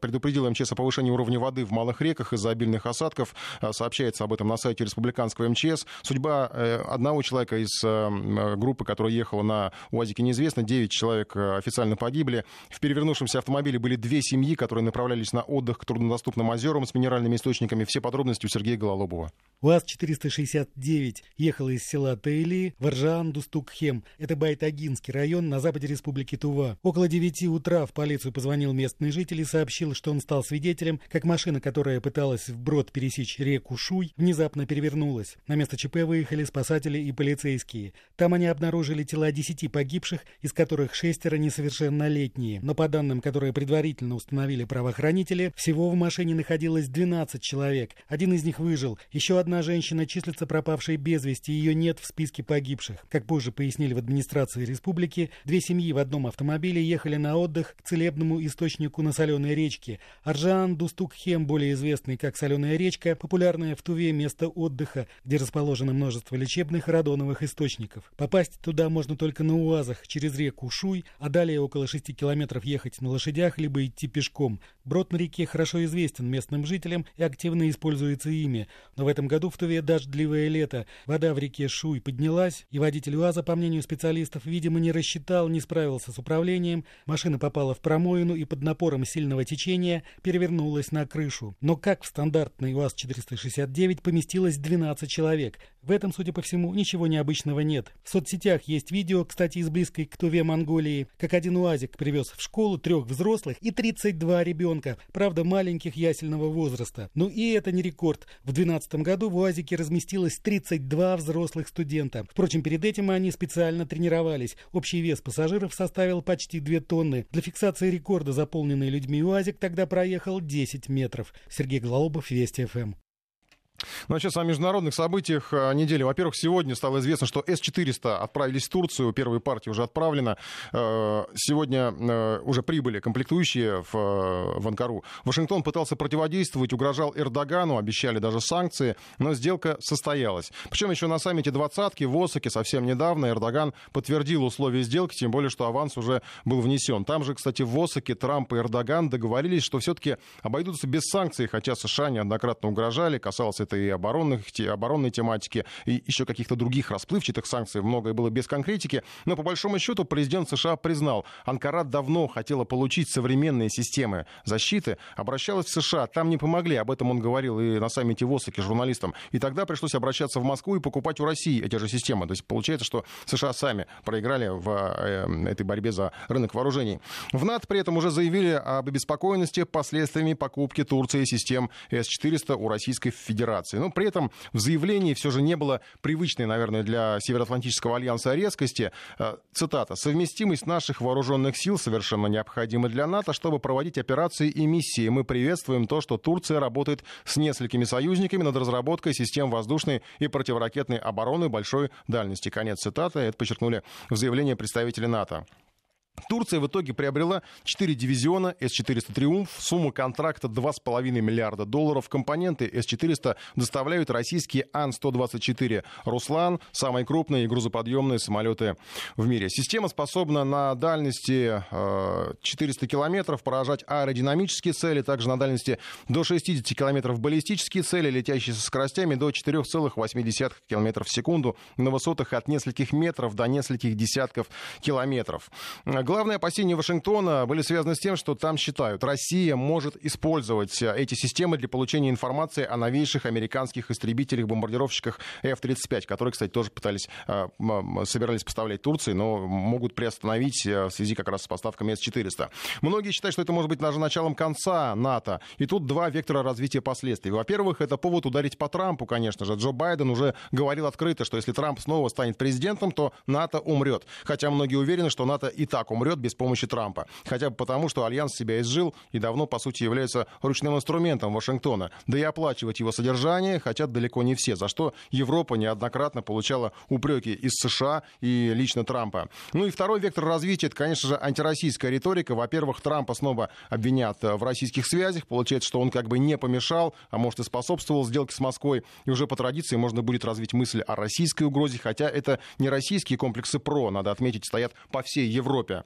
Предупредил МЧС о повышении уровня воды в малых реках из-за обильных осадков. Сообщается об этом на сайте республиканского МЧС ЧС. Судьба э, одного человека из э, группы, которая ехала на УАЗике, неизвестна. Девять человек э, официально погибли. В перевернувшемся автомобиле были две семьи, которые направлялись на отдых к труднодоступным озерам с минеральными источниками. Все подробности у Сергея Гололобова. УАЗ-469 ехала из села Тейли в Аржан-Дустукхем. Это Байтагинский район на западе республики Тува. Около 9 утра в полицию позвонил местный житель и сообщил, что он стал свидетелем, как машина, которая пыталась вброд пересечь реку Шуй, внезапно перевернулась. На место ЧП выехали спасатели и полицейские. Там они обнаружили тела 10 погибших, из которых шестеро несовершеннолетние. Но по данным, которые предварительно установили правоохранители, всего в машине находилось 12 человек. Один из них выжил. Еще одна женщина числится пропавшей без вести, ее нет в списке погибших. Как позже пояснили в администрации республики, две семьи в одном автомобиле ехали на отдых к целебному источнику на соленой речке. Аржан Дустукхем, более известный как соленая речка, популярное в Туве место отдыха, где расположено множество лечебных радоновых источников. Попасть туда можно только на УАЗах через реку Шуй, а далее около 6 километров ехать на лошадях, либо идти пешком. Брод на реке хорошо известен местным жителям и активно используется ими. Но в этом году в Туве дождливое лето. Вода в реке Шуй поднялась, и водитель УАЗа, по мнению специалистов, видимо, не рассчитал, не справился с управлением. Машина попала в промоину и под напором сильного течения перевернулась на крышу. Но как в стандартный УАЗ-469 поместилось 12 человек? Человек. В этом, судя по всему, ничего необычного нет. В соцсетях есть видео, кстати, из близкой к Туве Монголии, как один УАЗик привез в школу трех взрослых и 32 ребенка, правда, маленьких ясельного возраста. Ну и это не рекорд. В 2012 году в УАЗике разместилось 32 взрослых студента. Впрочем, перед этим они специально тренировались. Общий вес пассажиров составил почти 2 тонны. Для фиксации рекорда заполненный людьми УАЗик тогда проехал 10 метров. Сергей Глобов, Вести ФМ. Ну, а сейчас о международных событиях э, недели. Во-первых, сегодня стало известно, что С-400 отправились в Турцию, первая партия уже отправлена. Э, сегодня э, уже прибыли комплектующие в, Анкару. Вашингтон пытался противодействовать, угрожал Эрдогану, обещали даже санкции, но сделка состоялась. Причем еще на саммите двадцатки в Осаке совсем недавно Эрдоган подтвердил условия сделки, тем более, что аванс уже был внесен. Там же, кстати, в Осаке Трамп и Эрдоган договорились, что все-таки обойдутся без санкций, хотя США неоднократно угрожали, касалось это и оборонных, оборонной тематики, и еще каких-то других расплывчатых санкций. Многое было без конкретики. Но по большому счету президент США признал, Анкара давно хотела получить современные системы защиты, обращалась в США, там не помогли, об этом он говорил и на саммите в Осаке журналистам. И тогда пришлось обращаться в Москву и покупать у России эти же системы. То есть получается, что США сами проиграли в э, этой борьбе за рынок вооружений. В НАТО при этом уже заявили об обеспокоенности последствиями покупки Турции систем С-400 у Российской Федерации операции. Но при этом в заявлении все же не было привычной, наверное, для Североатлантического альянса резкости. Э, цитата. «Совместимость наших вооруженных сил совершенно необходима для НАТО, чтобы проводить операции и миссии. Мы приветствуем то, что Турция работает с несколькими союзниками над разработкой систем воздушной и противоракетной обороны большой дальности». Конец цитаты. Это подчеркнули в заявлении представителей НАТО. Турция в итоге приобрела 4 дивизиона С-400 «Триумф». Сумма контракта 2,5 миллиарда долларов. Компоненты С-400 доставляют российские Ан-124 «Руслан», самые крупные грузоподъемные самолеты в мире. Система способна на дальности 400 э, километров поражать аэродинамические цели, также на дальности до 60 километров баллистические цели, летящие со скоростями до 4,8 километров в секунду на высотах от нескольких метров до нескольких десятков километров Главное опасения Вашингтона были связаны с тем, что там считают, Россия может использовать э, эти системы для получения информации о новейших американских истребителях-бомбардировщиках F-35, которые, кстати, тоже пытались, э, собирались поставлять Турции, но могут приостановить э, в связи как раз с поставками С-400. Многие считают, что это может быть даже началом конца НАТО. И тут два вектора развития последствий. Во-первых, это повод ударить по Трампу, конечно же. Джо Байден уже говорил открыто, что если Трамп снова станет президентом, то НАТО умрет. Хотя многие уверены, что НАТО и так умрет без помощи Трампа. Хотя бы потому, что Альянс себя изжил и давно, по сути, является ручным инструментом Вашингтона. Да и оплачивать его содержание хотят далеко не все, за что Европа неоднократно получала упреки из США и лично Трампа. Ну и второй вектор развития, это, конечно же, антироссийская риторика. Во-первых, Трампа снова обвинят э, в российских связях. Получается, что он как бы не помешал, а может и способствовал сделке с Москвой. И уже по традиции можно будет развить мысль о российской угрозе, хотя это не российские комплексы ПРО, надо отметить, стоят по всей Европе.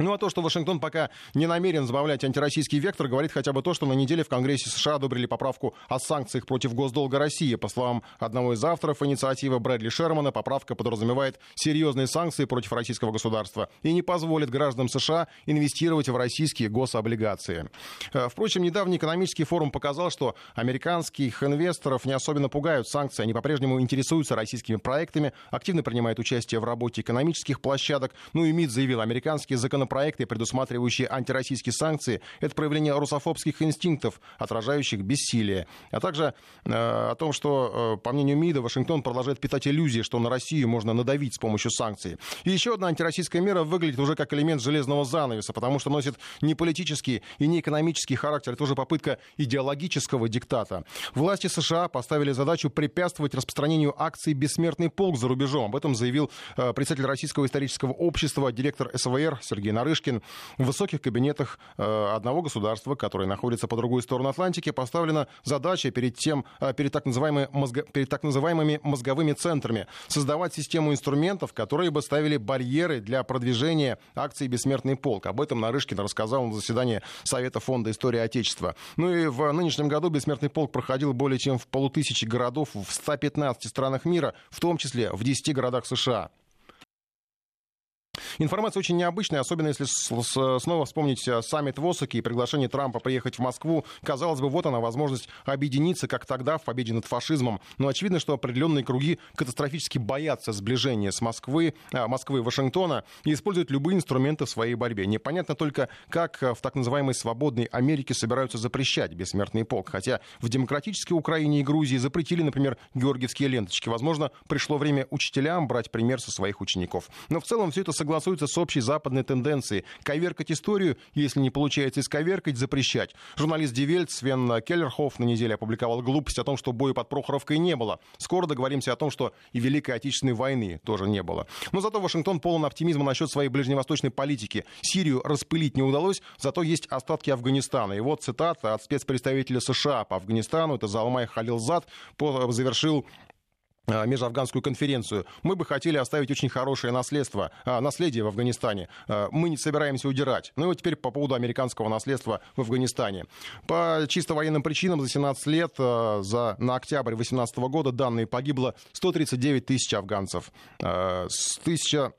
Ну а то, что Вашингтон пока не намерен сбавлять антироссийский вектор, говорит хотя бы то, что на неделе в Конгрессе США одобрили поправку о санкциях против госдолга России. По словам одного из авторов инициативы Брэдли Шермана, поправка подразумевает серьезные санкции против российского государства и не позволит гражданам США инвестировать в российские гособлигации. Э, впрочем, недавний экономический форум показал, что американских инвесторов не особенно пугают санкции. Они по-прежнему интересуются российскими проектами, активно принимают участие в работе экономических площадок. Ну и МИД заявил, американские законопроекты законопроекты, предусматривающие антироссийские санкции, это проявление русофобских инстинктов, отражающих бессилие. А также э, о том, что, э, по мнению МИДа, Вашингтон продолжает питать иллюзии, что на Россию можно надавить с помощью санкций. И еще одна антироссийская мера выглядит уже как элемент железного занавеса, потому что носит не политический и не экономический характер. Это уже попытка идеологического диктата. Власти США поставили задачу препятствовать распространению акций «Бессмертный полк» за рубежом. Об этом заявил э, председатель Российского исторического общества, директор СВР Сергей Нарышкин. В высоких кабинетах э, одного государства, которое находится по другую сторону Атлантики, поставлена задача перед, тем, э, перед, так, называемыми, мозго, перед так называемыми мозговыми центрами создавать систему инструментов, которые бы ставили барьеры для продвижения акции «Бессмертный полк». Об этом Нарышкин рассказал на заседании Совета фонда истории Отечества. Ну и в нынешнем году «Бессмертный полк» проходил более чем в полутысячи городов в 115 странах мира, в том числе в 10 городах США. Информация очень необычная, особенно если снова вспомнить э, саммит в Осаке и приглашение Трампа приехать в Москву. Казалось бы, вот она возможность объединиться, как тогда, в победе над фашизмом. Но очевидно, что определенные круги катастрофически боятся сближения с Москвы, э, Москвы и Вашингтона и используют любые инструменты в своей борьбе. Непонятно только, как э, в так называемой свободной Америке собираются запрещать бессмертный полк. Хотя в демократической Украине и Грузии запретили, например, георгиевские ленточки. Возможно, пришло время учителям брать пример со своих учеников. Но в целом все это согласуется согласуется с общей западной тенденцией. Коверкать историю, если не получается исковеркать, запрещать. Журналист Дивельт Свен Келлерхоф на неделе опубликовал глупость о том, что боя под Прохоровкой не было. Скоро договоримся о том, что и Великой Отечественной войны тоже не было. Но зато Вашингтон полон оптимизма насчет своей ближневосточной политики. Сирию распылить не удалось, зато есть остатки Афганистана. И вот цитата от спецпредставителя США по Афганистану, это Залмай Халилзад, завершил Э, межафганскую конференцию. Мы бы хотели оставить очень хорошее наследство, а, наследие в Афганистане. Э, мы не собираемся удирать. Ну и вот теперь по поводу американского наследства в Афганистане. По чисто военным причинам за 17 лет, э, за, на октябрь 2018 года данные погибло 139 тысяч афганцев. С 1000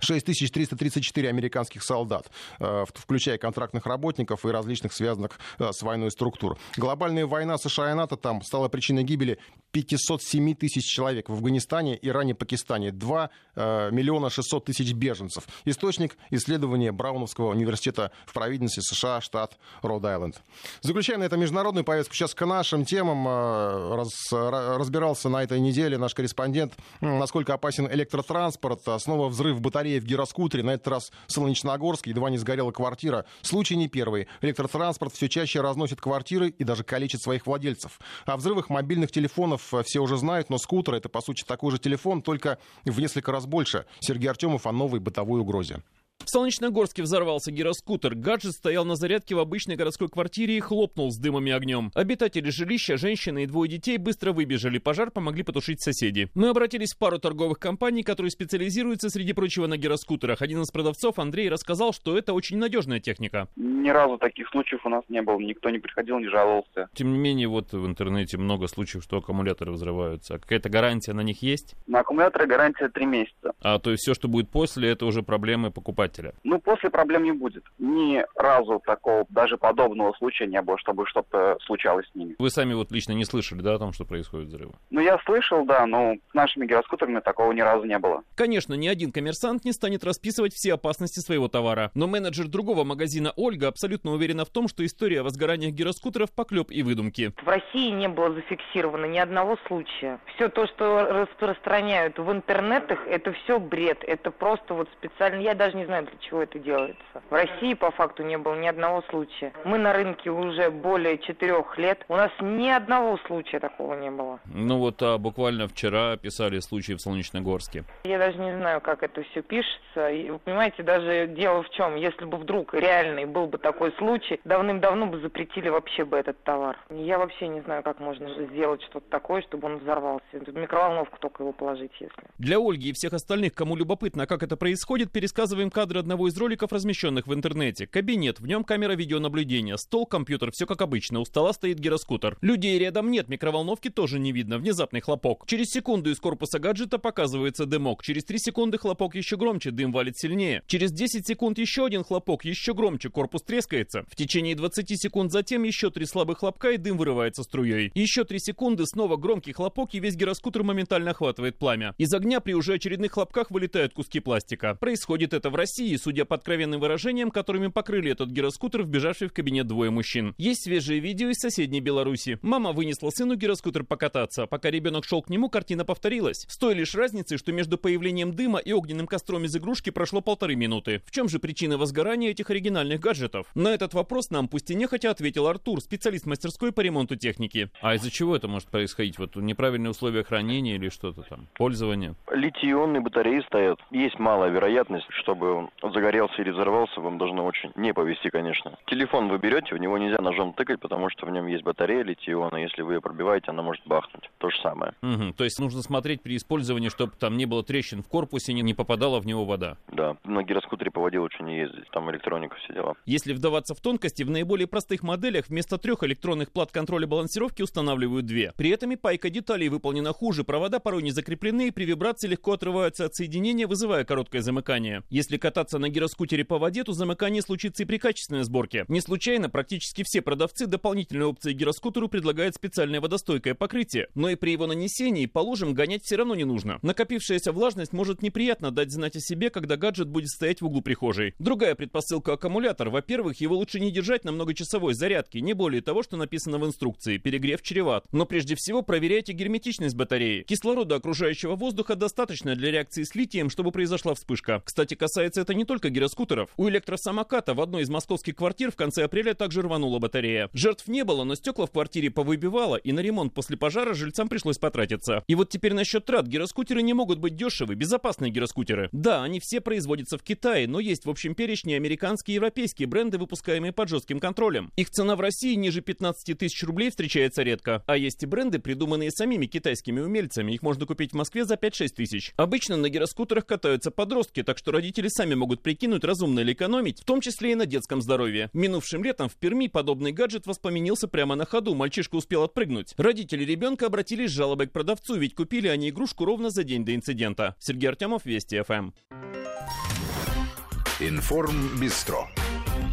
6334 американских солдат, э, включая контрактных работников и различных связанных э, с войной структур. Глобальная война США и НАТО там стала причиной гибели 507 тысяч человек в Афганистане, Иране, Пакистане. 2 э, миллиона 600 тысяч беженцев. Источник исследования Брауновского университета в провинции США, штат Род-Айленд. Заключая на это международную повестку, сейчас к нашим темам раз, разбирался на этой неделе наш корреспондент, насколько опасен электротранспорт. Снова взрыв батареи в гироскутере, на этот раз Солнечногорск, едва не сгорела квартира. Случай не первый. Электротранспорт все чаще разносит квартиры и даже калечит своих владельцев. О взрывах мобильных телефонов э, все уже знают, но скутер это, по сути, такой же телефон, только в несколько раз больше. Сергей Артемов о новой бытовой угрозе. В Солнечногорске взорвался гироскутер. Гаджет стоял на зарядке в обычной городской квартире и хлопнул с дымом и огнем. Обитатели жилища, женщина и двое детей быстро выбежали. Пожар помогли потушить соседи. Мы обратились в пару торговых компаний, которые специализируются, среди прочего, на гироскутерах. Один из продавцов, Андрей, рассказал, что это очень надежная техника. Ни разу таких случаев у нас не было. Никто не приходил, не жаловался. Тем не менее, вот в интернете много случаев, что аккумуляторы взрываются. Какая-то гарантия на них есть? На аккумуляторы гарантия 3 месяца. А то есть все, что будет после, это уже проблемы покупателя покупателя? Ну, после проблем не будет. Ни разу такого, даже подобного случая не было, чтобы что-то случалось с ними. Вы сами вот лично не слышали, да, о том, что происходит взрывы? Ну, я слышал, да, но с нашими гироскутерами такого ни разу не было. Конечно, ни один коммерсант не станет расписывать все опасности своего товара. Но менеджер другого магазина Ольга абсолютно уверена в том, что история о возгораниях гироскутеров поклеп и выдумки. В России не было зафиксировано ни одного случая. Все то, что распространяют в интернетах, это все бред. Это просто вот специально, я даже не знаю, для чего это делается. В России по факту не было ни одного случая. Мы на рынке уже более четырех лет. У нас ни одного случая такого не было. Ну вот а буквально вчера писали случай в Солнечногорске. Я даже не знаю, как это все пишется. И, вы понимаете, даже дело в чем, если бы вдруг реальный был бы такой случай, давным-давно бы запретили вообще бы этот товар. Я вообще не знаю, как можно сделать что-то такое, чтобы он взорвался. В микроволновку только его положить, если. Для Ольги и всех остальных, кому любопытно, как это происходит, пересказываем кадры одного из роликов, размещенных в интернете. Кабинет, в нем камера видеонаблюдения, стол, компьютер, все как обычно. У стола стоит гироскутер. Людей рядом нет, микроволновки тоже не видно. Внезапный хлопок. Через секунду из корпуса гаджета показывается дымок. Через 3 секунды хлопок еще громче, дым валит сильнее. Через 10 секунд еще один хлопок, еще громче, корпус трескается. В течение 20 секунд затем еще три слабых хлопка и дым вырывается струей. Еще 3 секунды, снова громкий хлопок и весь гироскутер моментально охватывает пламя. Из огня при уже очередных хлопках вылетают куски пластика. Происходит это в России, судя по откровенным выражениям, которыми покрыли этот гироскутер, вбежавший в кабинет двое мужчин. Есть свежие видео из соседней Беларуси. Мама вынесла сыну гироскутер покататься. Пока ребенок шел к нему, картина повторилась. С той лишь разницей, что между появлением дыма и огненным костром из игрушки прошло полторы минуты. В чем же причина возгорания этих оригинальных гаджетов? На этот вопрос нам пусть и нехотя ответил Артур, специалист мастерской по ремонту техники. А из-за чего это может происходить? Вот неправильные условия хранения или что-то там? Пользования? Литий-ионные батареи стоят. Есть малая вероятность, чтобы загорелся или взорвался, вам должно очень не повезти, конечно. Телефон вы берете, в него нельзя ножом тыкать, потому что в нем есть батарея литий-иона. Если вы ее пробиваете, она может бахнуть. То же самое. Угу. То есть нужно смотреть при использовании, чтобы там не было трещин в корпусе, не, не попадала в него вода. Да, на гироскутере по воде лучше не ездить, там электроника все дела. Если вдаваться в тонкости, в наиболее простых моделях вместо трех электронных плат контроля балансировки устанавливают две. При этом и пайка деталей выполнена хуже, провода порой не закреплены и при вибрации легко отрываются от соединения, вызывая короткое замыкание. Если кататься на гироскутере по воде, то замыкание случится и при качественной сборке. Не случайно практически все продавцы дополнительной опции гироскутеру предлагают специальное водостойкое покрытие, но и при его нанесении по лужам гонять все равно не нужно. Накопившаяся влажность может неприятно дать знать о себе, когда гаджет будет стоять в углу прихожей. Другая предпосылка аккумулятор. Во-первых, его лучше не держать на многочасовой зарядке, не более того, что написано в инструкции. Перегрев чреват. Но прежде всего проверяйте герметичность батареи. Кислорода окружающего воздуха достаточно для реакции с литием, чтобы произошла вспышка. Кстати, касается это не только гироскутеров. У электросамоката в одной из московских квартир в конце апреля также рванула батарея. Жертв не было, но стекла в квартире повыбивало, и на ремонт после пожара жильцам пришлось потратиться. И вот теперь насчет трат. Гироскутеры не могут быть дешевы, безопасные гироскутеры. Да, они все производятся в Китае, но есть в общем перечне американские и европейские бренды, выпускаемые под жестким контролем. Их цена в России ниже 15 тысяч рублей встречается редко. А есть и бренды, придуманные самими китайскими умельцами. Их можно купить в Москве за 5-6 тысяч. Обычно на гироскутерах катаются подростки, так что родители сами могут прикинуть, разумно ли экономить, в том числе и на детском здоровье. Минувшим летом в Перми подобный гаджет воспламенился прямо на ходу. Мальчишка успел отпрыгнуть. Родители ребенка обратились с жалобой к продавцу, ведь купили они игрушку ровно за день до инцидента. Сергей Артемов, Вести ФМ. Информ Бистро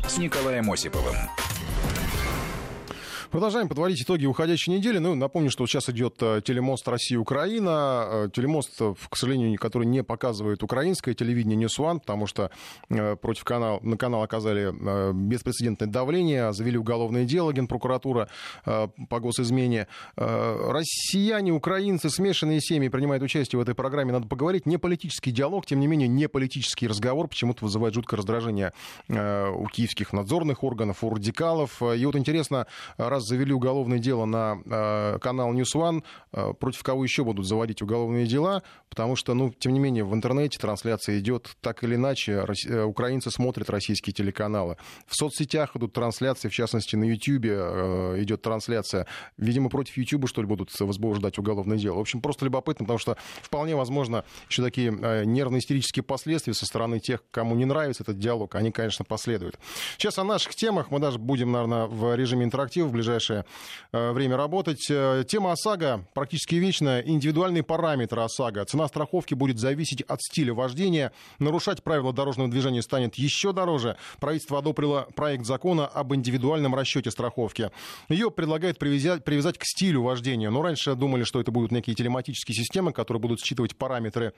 с Николаем Осиповым. Продолжаем подводить итоги уходящей недели. Ну, напомню, что сейчас идет э, телемост Россия-Украина. Э, телемост, э, к сожалению, который не показывает украинское телевидение News One, потому что против канала, на канал оказали беспрецедентное давление, завели уголовное дело Генпрокуратура по госизмене. Россияне, украинцы, смешанные семьи принимают участие в этой программе. Надо поговорить. Не политический диалог, тем не менее, не политический разговор почему-то вызывает жуткое раздражение у киевских надзорных органов, у радикалов. И вот интересно, раз завели уголовное дело на э, канал News One, э, против кого еще будут заводить уголовные дела, потому что, ну, тем не менее, в интернете трансляция идет так или иначе. Э, украинцы смотрят российские телеканалы. В соцсетях идут трансляции, в частности, на YouTube идет трансляция. Видимо, против YouTube, что ли, будут возбуждать уголовное дело. В общем, просто любопытно, потому что вполне возможно еще такие нервно-истерические последствия со стороны тех, кому не нравится этот диалог, они, конечно, последуют. Сейчас о наших темах мы даже будем, наверное, в режиме интерактива в ближайшее ближайшее э, время работать. Э, тема ОСАГО практически вечная. Индивидуальные параметры ОСАГО. Цена страховки будет зависеть от стиля вождения. Нарушать правила дорожного движения станет еще дороже. Правительство одобрило проект закона об индивидуальном расчете страховки. Ее предлагают привязать, привязать к стилю вождения. Но раньше думали, что это будут некие телематические системы, которые будут считывать параметры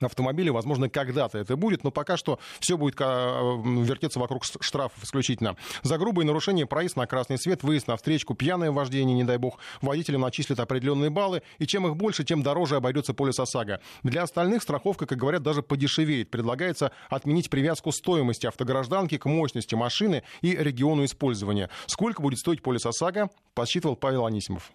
автомобиля. Возможно, когда-то это будет, но пока что все будет вертеться вокруг штрафов исключительно. За грубые нарушения проезд на красный свет, выезд на встречку, пьяное вождение, не дай бог, водителям начислят определенные баллы, и чем их больше, тем дороже обойдется полис ОСАГО. Для остальных страховка, как говорят, даже подешевеет. Предлагается отменить привязку стоимости автогражданки к мощности машины и региону использования. Сколько будет стоить полис ОСАГО, подсчитывал Павел Анисимов.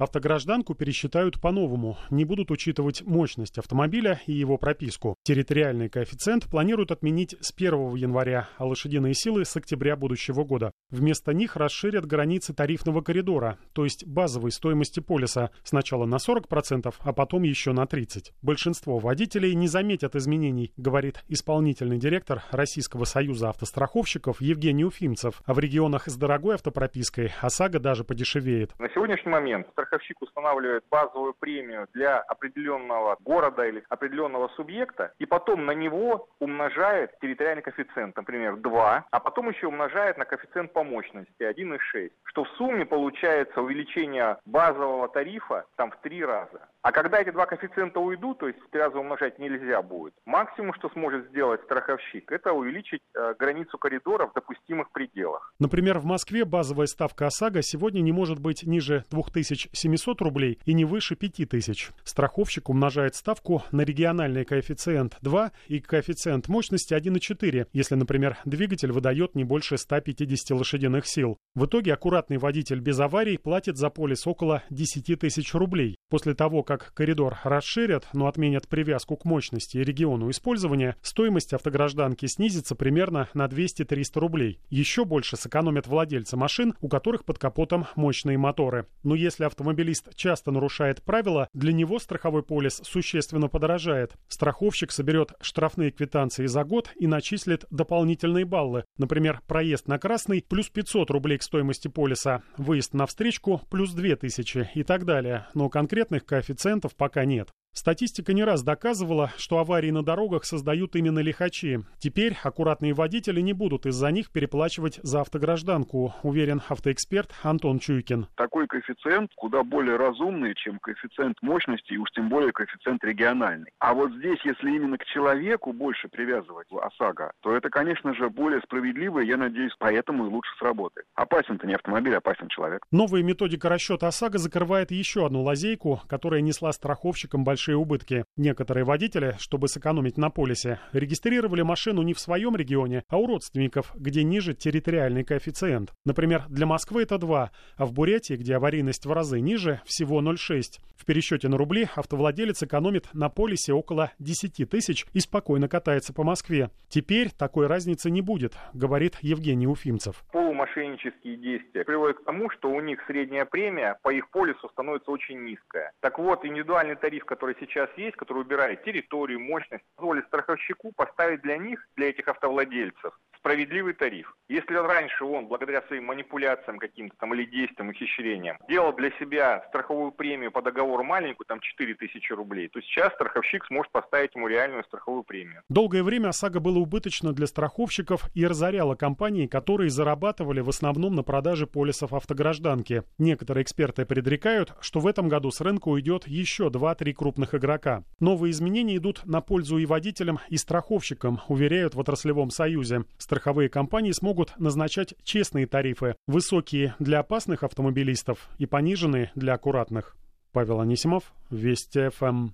Автогражданку пересчитают по-новому, не будут учитывать мощность автомобиля и его прописку. Территориальный коэффициент планируют отменить с 1 января, а лошадиные силы с октября будущего года. Вместо них расширят границы тарифного коридора, то есть базовой стоимости полиса, сначала на 40%, а потом еще на 30%. Большинство водителей не заметят изменений, говорит исполнительный директор Российского союза автостраховщиков Евгений Уфимцев. А в регионах с дорогой автопропиской ОСАГО даже подешевеет. На сегодняшний момент страховщик устанавливает базовую премию для определенного города или определенного субъекта, и потом на него умножает территориальный коэффициент, например, 2, а потом еще умножает на коэффициент по мощности 1,6, что в сумме получается увеличение базового тарифа там в три раза. А когда эти два коэффициента уйдут, то есть раза умножать нельзя будет, максимум, что сможет сделать страховщик, это увеличить э, границу коридора в допустимых пределах. Например, в Москве базовая ставка ОСАГО сегодня не может быть ниже 2700 рублей и не выше 5000. Страховщик умножает ставку на региональный коэффициент 2 и коэффициент мощности 1,4, если, например, двигатель выдает не больше 150 лошадиных сил. В итоге аккуратный водитель без аварий платит за полис около 10 тысяч рублей. После того, как коридор расширят, но отменят привязку к мощности и региону использования, стоимость автогражданки снизится примерно на 200-300 рублей. Еще больше сэкономят владельцы машин, у которых под капотом мощные моторы. Но если автомобилист часто нарушает правила, для него страховой полис существенно подорожает. Страховщик соберет штрафные квитанции за год и начислит дополнительные баллы. Например, проезд на красный плюс 500 рублей к стоимости полиса, выезд на встречку плюс 2000 и так далее. Но конкретных коэффициентов коэффициентов пока нет. Статистика не раз доказывала, что аварии на дорогах создают именно лихачи. Теперь аккуратные водители не будут из-за них переплачивать за автогражданку, уверен автоэксперт Антон Чуйкин. Такой коэффициент куда более разумный, чем коэффициент мощности и уж тем более коэффициент региональный. А вот здесь, если именно к человеку больше привязывать ОСАГО, то это, конечно же, более справедливо, и я надеюсь, поэтому и лучше сработает. Опасен-то не автомобиль, опасен человек. Новая методика расчета ОСАГО закрывает еще одну лазейку, которая несла страховщикам большие большие убытки. Некоторые водители, чтобы сэкономить на полисе, регистрировали машину не в своем регионе, а у родственников, где ниже территориальный коэффициент. Например, для Москвы это 2, а в Бурятии, где аварийность в разы ниже, всего 0,6. В пересчете на рубли автовладелец экономит на полисе около 10 тысяч и спокойно катается по Москве. Теперь такой разницы не будет, говорит Евгений Уфимцев. Полумошеннические действия приводят к тому, что у них средняя премия по их полису становится очень низкая. Так вот, индивидуальный тариф, который который сейчас есть, который убирает территорию, мощность, позволит страховщику поставить для них, для этих автовладельцев, справедливый тариф. Если раньше он, благодаря своим манипуляциям каким-то там или действиям, ухищрениям, делал для себя страховую премию по договору маленькую, там 4 тысячи рублей, то сейчас страховщик сможет поставить ему реальную страховую премию. Долгое время ОСАГО было убыточно для страховщиков и разоряло компании, которые зарабатывали в основном на продаже полисов автогражданки. Некоторые эксперты предрекают, что в этом году с рынка уйдет еще 2-3 крупных игрока. Новые изменения идут на пользу и водителям, и страховщикам, уверяют в отраслевом союзе страховые компании смогут назначать честные тарифы, высокие для опасных автомобилистов и пониженные для аккуратных. Павел Анисимов, Вести ФМ.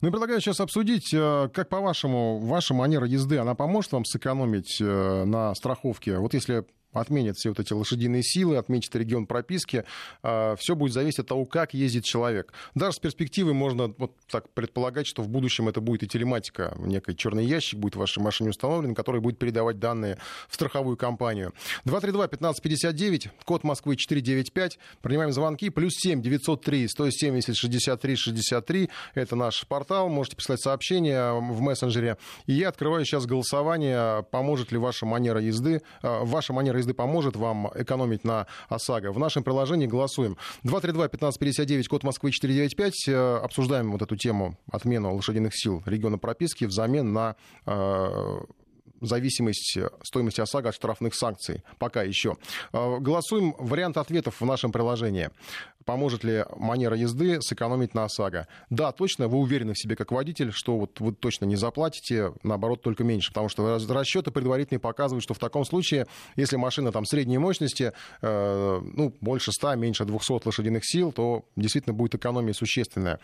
Ну и предлагаю сейчас обсудить, э, как по-вашему, ваша манера езды, она поможет вам сэкономить э, на страховке? Вот если отменят все вот эти лошадиные силы, отменят регион прописки. А, все будет зависеть от того, как ездит человек. Даже с перспективы можно вот так предполагать, что в будущем это будет и телематика. Некий черный ящик будет в вашей машине установлен, который будет передавать данные в страховую компанию. 232-1559, код Москвы 495. Принимаем звонки. Плюс 7 903 170 63 63. Это наш портал. Можете писать сообщения в мессенджере. И я открываю сейчас голосование, поможет ли ваша манера езды, а, ваша манера езды езды поможет вам экономить на ОСАГО. В нашем приложении голосуем. 232-1559, код Москвы 495. Э, обсуждаем вот эту тему отмену лошадиных сил региона прописки взамен на э, зависимость стоимости ОСАГО от штрафных санкций. Пока еще. Э, голосуем вариант ответов в нашем приложении. Поможет ли манера езды сэкономить на ОСАГО? Да, точно, вы уверены в себе как водитель, что вот вы точно не заплатите, наоборот, только меньше. Потому что расчеты предварительные показывают, что в таком случае, если машина там средней мощности, э, ну, больше 100, меньше 200 лошадиных сил, то действительно будет экономия существенная.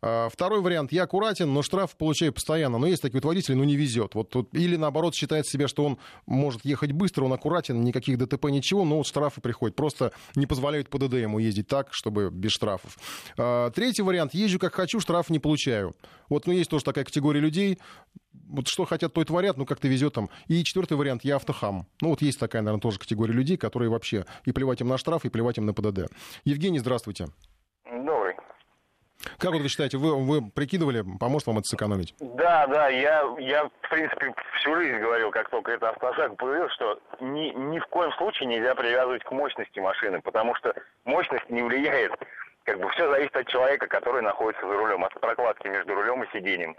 Э, второй вариант. Я аккуратен, но штраф получаю постоянно. Но есть такие вот водители, ну, не везет. Вот, вот, или наоборот считает себя, что он может ехать быстро, он аккуратен, никаких ДТП, ничего, но вот штрафы приходят. Просто не позволяют ПДД ему ездить так, чтобы без штрафов. А, третий вариант. Езжу как хочу, штраф не получаю. Вот, ну, есть тоже такая категория людей, вот что хотят, то и творят, ну, как-то везет там. И четвертый вариант, я автохам. Ну, вот есть такая, наверное, тоже категория людей, которые вообще и плевать им на штраф, и плевать им на ПДД. Евгений, здравствуйте. Как вот вы считаете, вы, вы прикидывали, поможет вам это сэкономить? Да, да, я, я, в принципе, всю жизнь говорил, как только это автошаг появился, что ни, ни в коем случае нельзя привязывать к мощности машины, потому что мощность не влияет. Как бы все зависит от человека, который находится за рулем, от прокладки между рулем и сиденьем.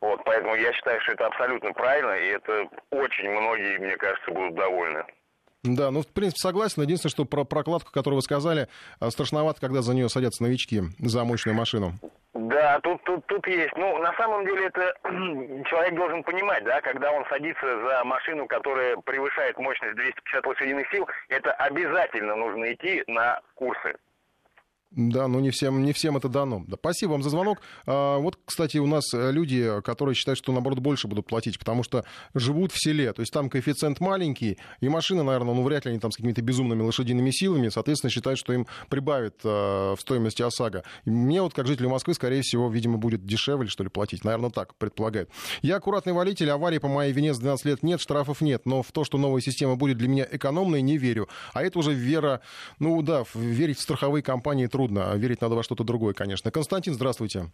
Вот, поэтому я считаю, что это абсолютно правильно, и это очень многие, мне кажется, будут довольны. Да, ну, в принципе, согласен. Единственное, что про прокладку, которую вы сказали, э, страшновато, когда за нее садятся новички, за мощную машину. Да, тут, тут, тут есть. Ну, на самом деле, это человек должен понимать, да, когда он садится за машину, которая превышает мощность 250 лошадиных сил, это обязательно нужно идти на курсы. Да, но не всем, не всем это дано. Да, спасибо вам за звонок. А, вот, кстати, у нас э, люди, которые считают, что, наоборот, больше будут платить, потому что живут в селе. То есть там коэффициент маленький, и машины, наверное, ну, вряд ли они там с какими-то безумными лошадиными силами, соответственно, считают, что им прибавит а, в стоимости ОСАГО. И мне вот, как жителю Москвы, скорее всего, видимо, будет дешевле, что ли, платить. Наверное, так предполагает. Я аккуратный водитель, аварии по моей вине с 12 лет нет, штрафов нет, но в то, что новая система будет для меня экономной, не верю. А это уже вера, ну да, верить в страховые компании трудно, а верить надо во что-то другое, конечно. Константин, здравствуйте.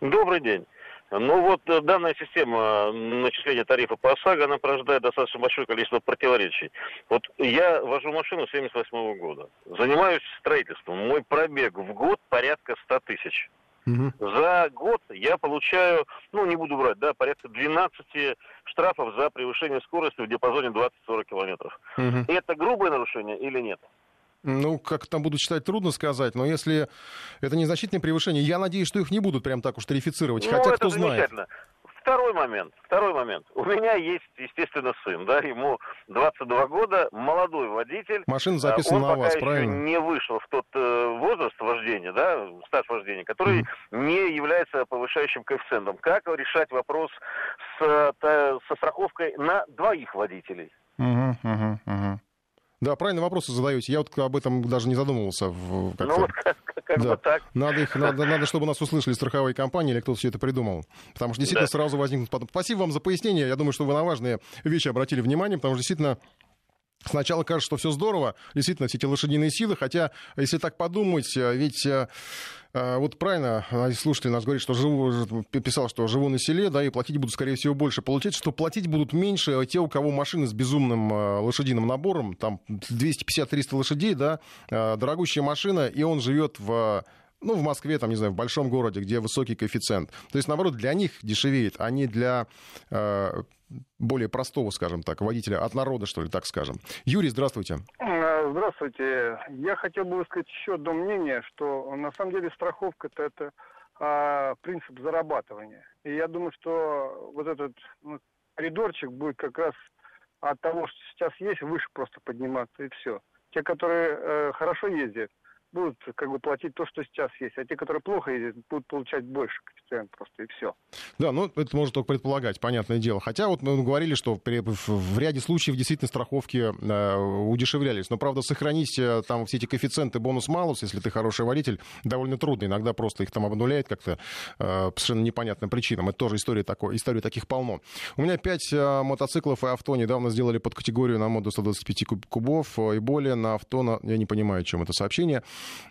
Добрый день. Ну вот э, данная система начисления тарифа по ОСАГО, она порождает достаточно большое количество противоречий. Вот я вожу машину 78 года, занимаюсь строительством. Мой пробег в год порядка 100 тысяч. Угу. За год я получаю, ну не буду брать, да, порядка 12 штрафов за превышение скорости в диапазоне 20-40 километров. Угу. Это грубое нарушение или нет? Ну, как там будут считать, трудно сказать, но если это незначительное превышение, я надеюсь, что их не будут прям так уж тарифицировать, ну, хотя кто знает. Второй момент, второй момент. У меня есть, естественно, сын, да, ему 22 года, молодой водитель. Машина записана он на вас, пока правильно? Еще не вышел в тот э, возраст вождения, да, стаж вождения, который mm. не является повышающим коэффициентом. Как решать вопрос с, та, со страховкой на двоих водителей? Угу, угу, угу. Да, правильно вопросы задаете. Я вот об этом даже не задумывался. В, ну вот как, как да. бы так. Надо, их, надо, надо, чтобы нас услышали страховые компании или кто-то все это придумал. Потому что действительно да. сразу возникнут потом. Спасибо вам за пояснение. Я думаю, что вы на важные вещи обратили внимание, потому что действительно Сначала кажется, что все здорово, действительно, все эти лошадиные силы, хотя, если так подумать, э, ведь э, вот правильно слушатель нас говорит, что живу, писал, что живу на селе, да, и платить будут, скорее всего, больше. Получается, что платить будут меньше те, у кого машины с безумным лошадиным набором, там 250-300 лошадей, да, дорогущая машина, и он живет в ну, в Москве, там, не знаю, в большом городе, где высокий коэффициент. То есть, наоборот, для них дешевеет, а не для э, более простого, скажем так, водителя от народа, что ли, так скажем. Юрий, здравствуйте. Э, здравствуйте. Я хотел бы высказать еще одно мнение, что на самом деле страховка это, это а, принцип зарабатывания. И я думаю, что вот этот ну, коридорчик будет как раз от того, что сейчас есть, выше просто подниматься, и все. Те, которые э, хорошо ездят, будут как бы платить то, что сейчас есть, а те, которые плохо ездят, будут получать больше коэффициент просто и все. Да, ну это можно только предполагать, понятное дело. Хотя вот мы говорили, что при, в, ряде случаев действительно страховки э, удешевлялись. Но, правда, сохранить э, там все эти коэффициенты бонус-малус, если ты хороший водитель, довольно трудно. Иногда просто их там обнуляет как-то э, совершенно непонятным причинам. Это тоже история, такой, история таких полно. У меня пять э, мотоциклов и авто недавно сделали под категорию на моду 125 кубов и более. На авто, на... я не понимаю, о чем это сообщение.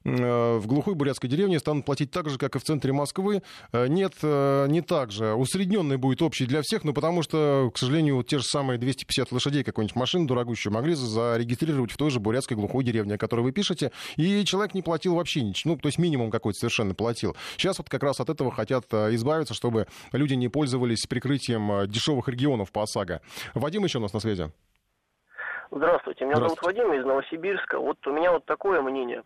Э, в глухой бурятской деревне станут платить так же, как и в центре Москвы. Э, нет, э, не так же. Усредненный будет общий для всех, но потому что, к сожалению, вот те же самые 250 лошадей какой-нибудь машины дорогущую могли зарегистрировать в той же бурятской глухой деревне, о которой вы пишете, и человек не платил вообще ничего, ну, то есть минимум какой-то совершенно платил. Сейчас вот как раз от этого хотят избавиться, чтобы люди не пользовались прикрытием дешевых регионов по ОСАГО. Вадим еще у нас на связи. Здравствуйте, меня зовут Вадим из Новосибирска. Вот у меня вот такое мнение.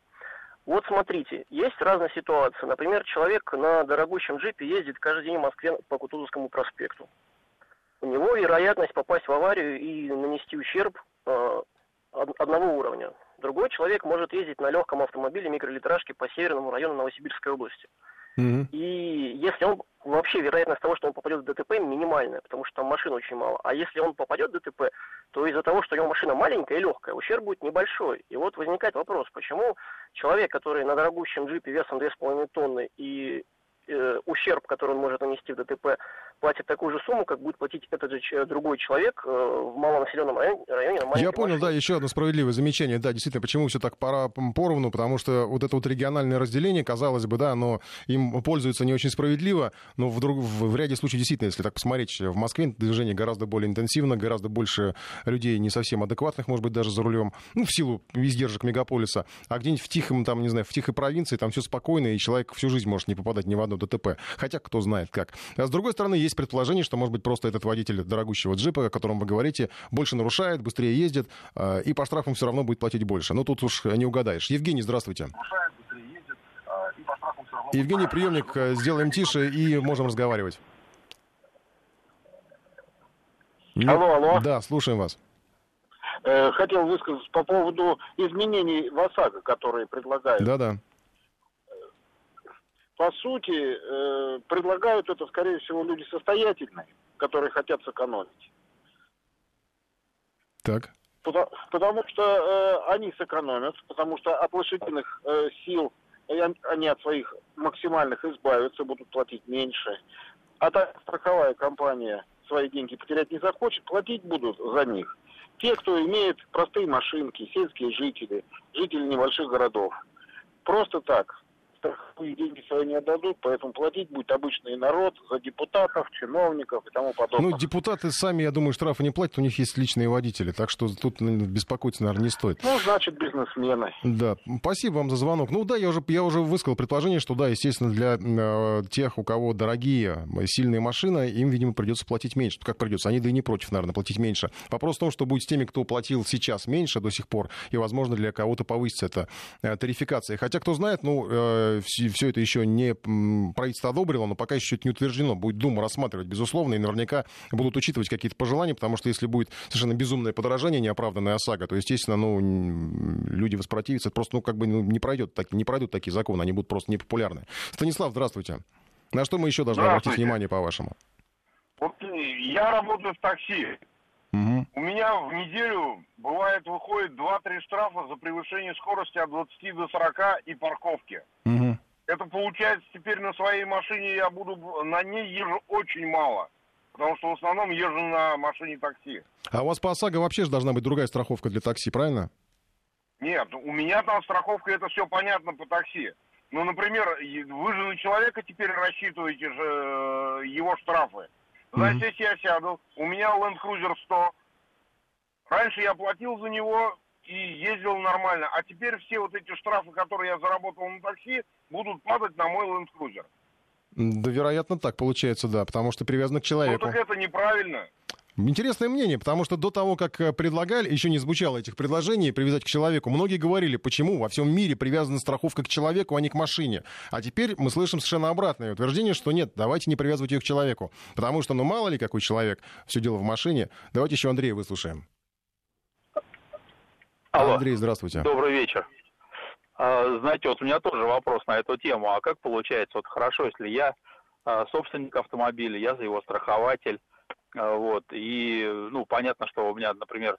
Вот смотрите, есть разные ситуации. Например, человек на дорогущем джипе ездит каждый день в Москве по Кутузовскому проспекту. У него вероятность попасть в аварию и нанести ущерб э, одного уровня. Другой человек может ездить на легком автомобиле микролитражке по северному району Новосибирской области. И если он вообще вероятность того, что он попадет в ДТП, минимальная, потому что там машин очень мало. А если он попадет в ДТП, то из-за того, что у него машина маленькая и легкая, ущерб будет небольшой. И вот возникает вопрос, почему человек, который на дорогущем джипе весом 2,5 тонны и э, ущерб, который он может нанести в ДТП, платит такую же сумму, как будет платить этот же другой человек э, в малонаселенном районе. районе на Я понял, машине. да, еще одно справедливое замечание. Да, действительно, почему все так пора поровну, потому что вот это вот региональное разделение, казалось бы, да, оно им пользуется не очень справедливо, но в, друг, в ряде случаев действительно, если так посмотреть, в Москве движение гораздо более интенсивно, гораздо больше людей не совсем адекватных, может быть, даже за рулем, ну, в силу издержек мегаполиса, а где-нибудь в тихом, там, не знаю, в тихой провинции, там все спокойно, и человек всю жизнь может не попадать ни в одно ДТП. Хотя, кто знает как. А с другой стороны, есть предположение, что, может быть, просто этот водитель дорогущего джипа, о котором вы говорите, больше нарушает, быстрее ездит, э, и по штрафам все равно будет платить больше. Но тут уж не угадаешь. Евгений, здравствуйте. Евгений, приемник э, сделаем тише и можем разговаривать. Алло, алло. Да, слушаем вас. Э, хотел высказать по поводу изменений в ОСАГО, которые предлагают. Да-да по сути, э, предлагают это, скорее всего, люди состоятельные, которые хотят сэкономить. Так. Потому, потому что э, они сэкономят, потому что от лошадиных э, сил они от своих максимальных избавятся, будут платить меньше. А так страховая компания свои деньги потерять не захочет, платить будут за них. Те, кто имеет простые машинки, сельские жители, жители небольших городов. Просто так страховые деньги свои не отдадут, поэтому платить будет обычный народ за депутатов, чиновников и тому подобное. Ну, депутаты сами, я думаю, штрафы не платят, у них есть личные водители, так что тут беспокоиться, наверное, не стоит. Ну, значит, бизнесмены. Да, спасибо вам за звонок. Ну да, я уже, я уже высказал предположение, что да, естественно, для э, тех, у кого дорогие, сильные машины, им, видимо, придется платить меньше. Как придется? Они да и не против, наверное, платить меньше. Вопрос в том, что будет с теми, кто платил сейчас меньше до сих пор, и, возможно, для кого-то повысится эта э, тарификация. Хотя, кто знает, ну, э, все это еще не правительство одобрило, но пока еще это не утверждено. Будет Дума рассматривать, безусловно, и наверняка будут учитывать какие-то пожелания, потому что если будет совершенно безумное подорожание, неоправданная ОСАГО, то, естественно, ну, люди воспротивятся. Это просто, ну, как бы ну, не, пройдет, так, не пройдут такие законы, они будут просто непопулярны. Станислав, здравствуйте. На что мы еще должны обратить внимание, по-вашему? Вот я работаю в такси. Угу. У меня в неделю бывает выходит 2-3 штрафа за превышение скорости от 20 до 40 и парковки. Угу. Это получается теперь на своей машине я буду, на ней езжу очень мало. Потому что в основном езжу на машине такси. А у вас по ОСАГО вообще же должна быть другая страховка для такси, правильно? Нет, у меня там страховка, это все понятно по такси. Ну, например, вы же на человека теперь рассчитываете же э, его штрафы. Значит, mm-hmm. если я сяду, у меня Land Cruiser 100, раньше я платил за него и ездил нормально, а теперь все вот эти штрафы, которые я заработал на такси, будут падать на мой Land Cruiser. Да, вероятно, так получается, да, потому что привязано к человеку. Ну, так это неправильно. Интересное мнение, потому что до того, как э, предлагали, еще не звучало этих предложений привязать к человеку, многие говорили, почему во всем мире привязана страховка к человеку, а не к машине. А теперь мы слышим совершенно обратное утверждение, что нет, давайте не привязывать ее к человеку, потому что, ну, мало ли какой человек, все дело в машине. Давайте еще Андрея выслушаем. Алло. Андрей, здравствуйте. Добрый вечер. А, знаете, вот у меня тоже вопрос на эту тему. А как получается, вот хорошо, если я а, собственник автомобиля, я за его страхователь, а, вот, и, ну, понятно, что у меня, например,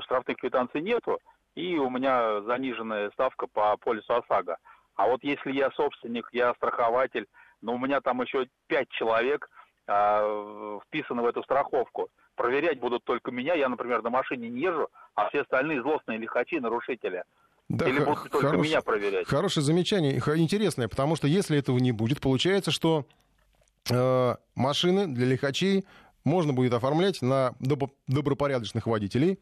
штрафных квитанций нету, и у меня заниженная ставка по полису ОСАГО. А вот если я собственник, я страхователь, но у меня там еще пять человек а, вписаны в эту страховку, проверять будут только меня, я, например, на машине не езжу, а все остальные злостные лихачи, нарушители. Да, Или будут только хорош- меня проверять? Хорошее замечание, интересное, потому что если этого не будет, получается, что э, машины для лихачей можно будет оформлять на добропорядочных водителей,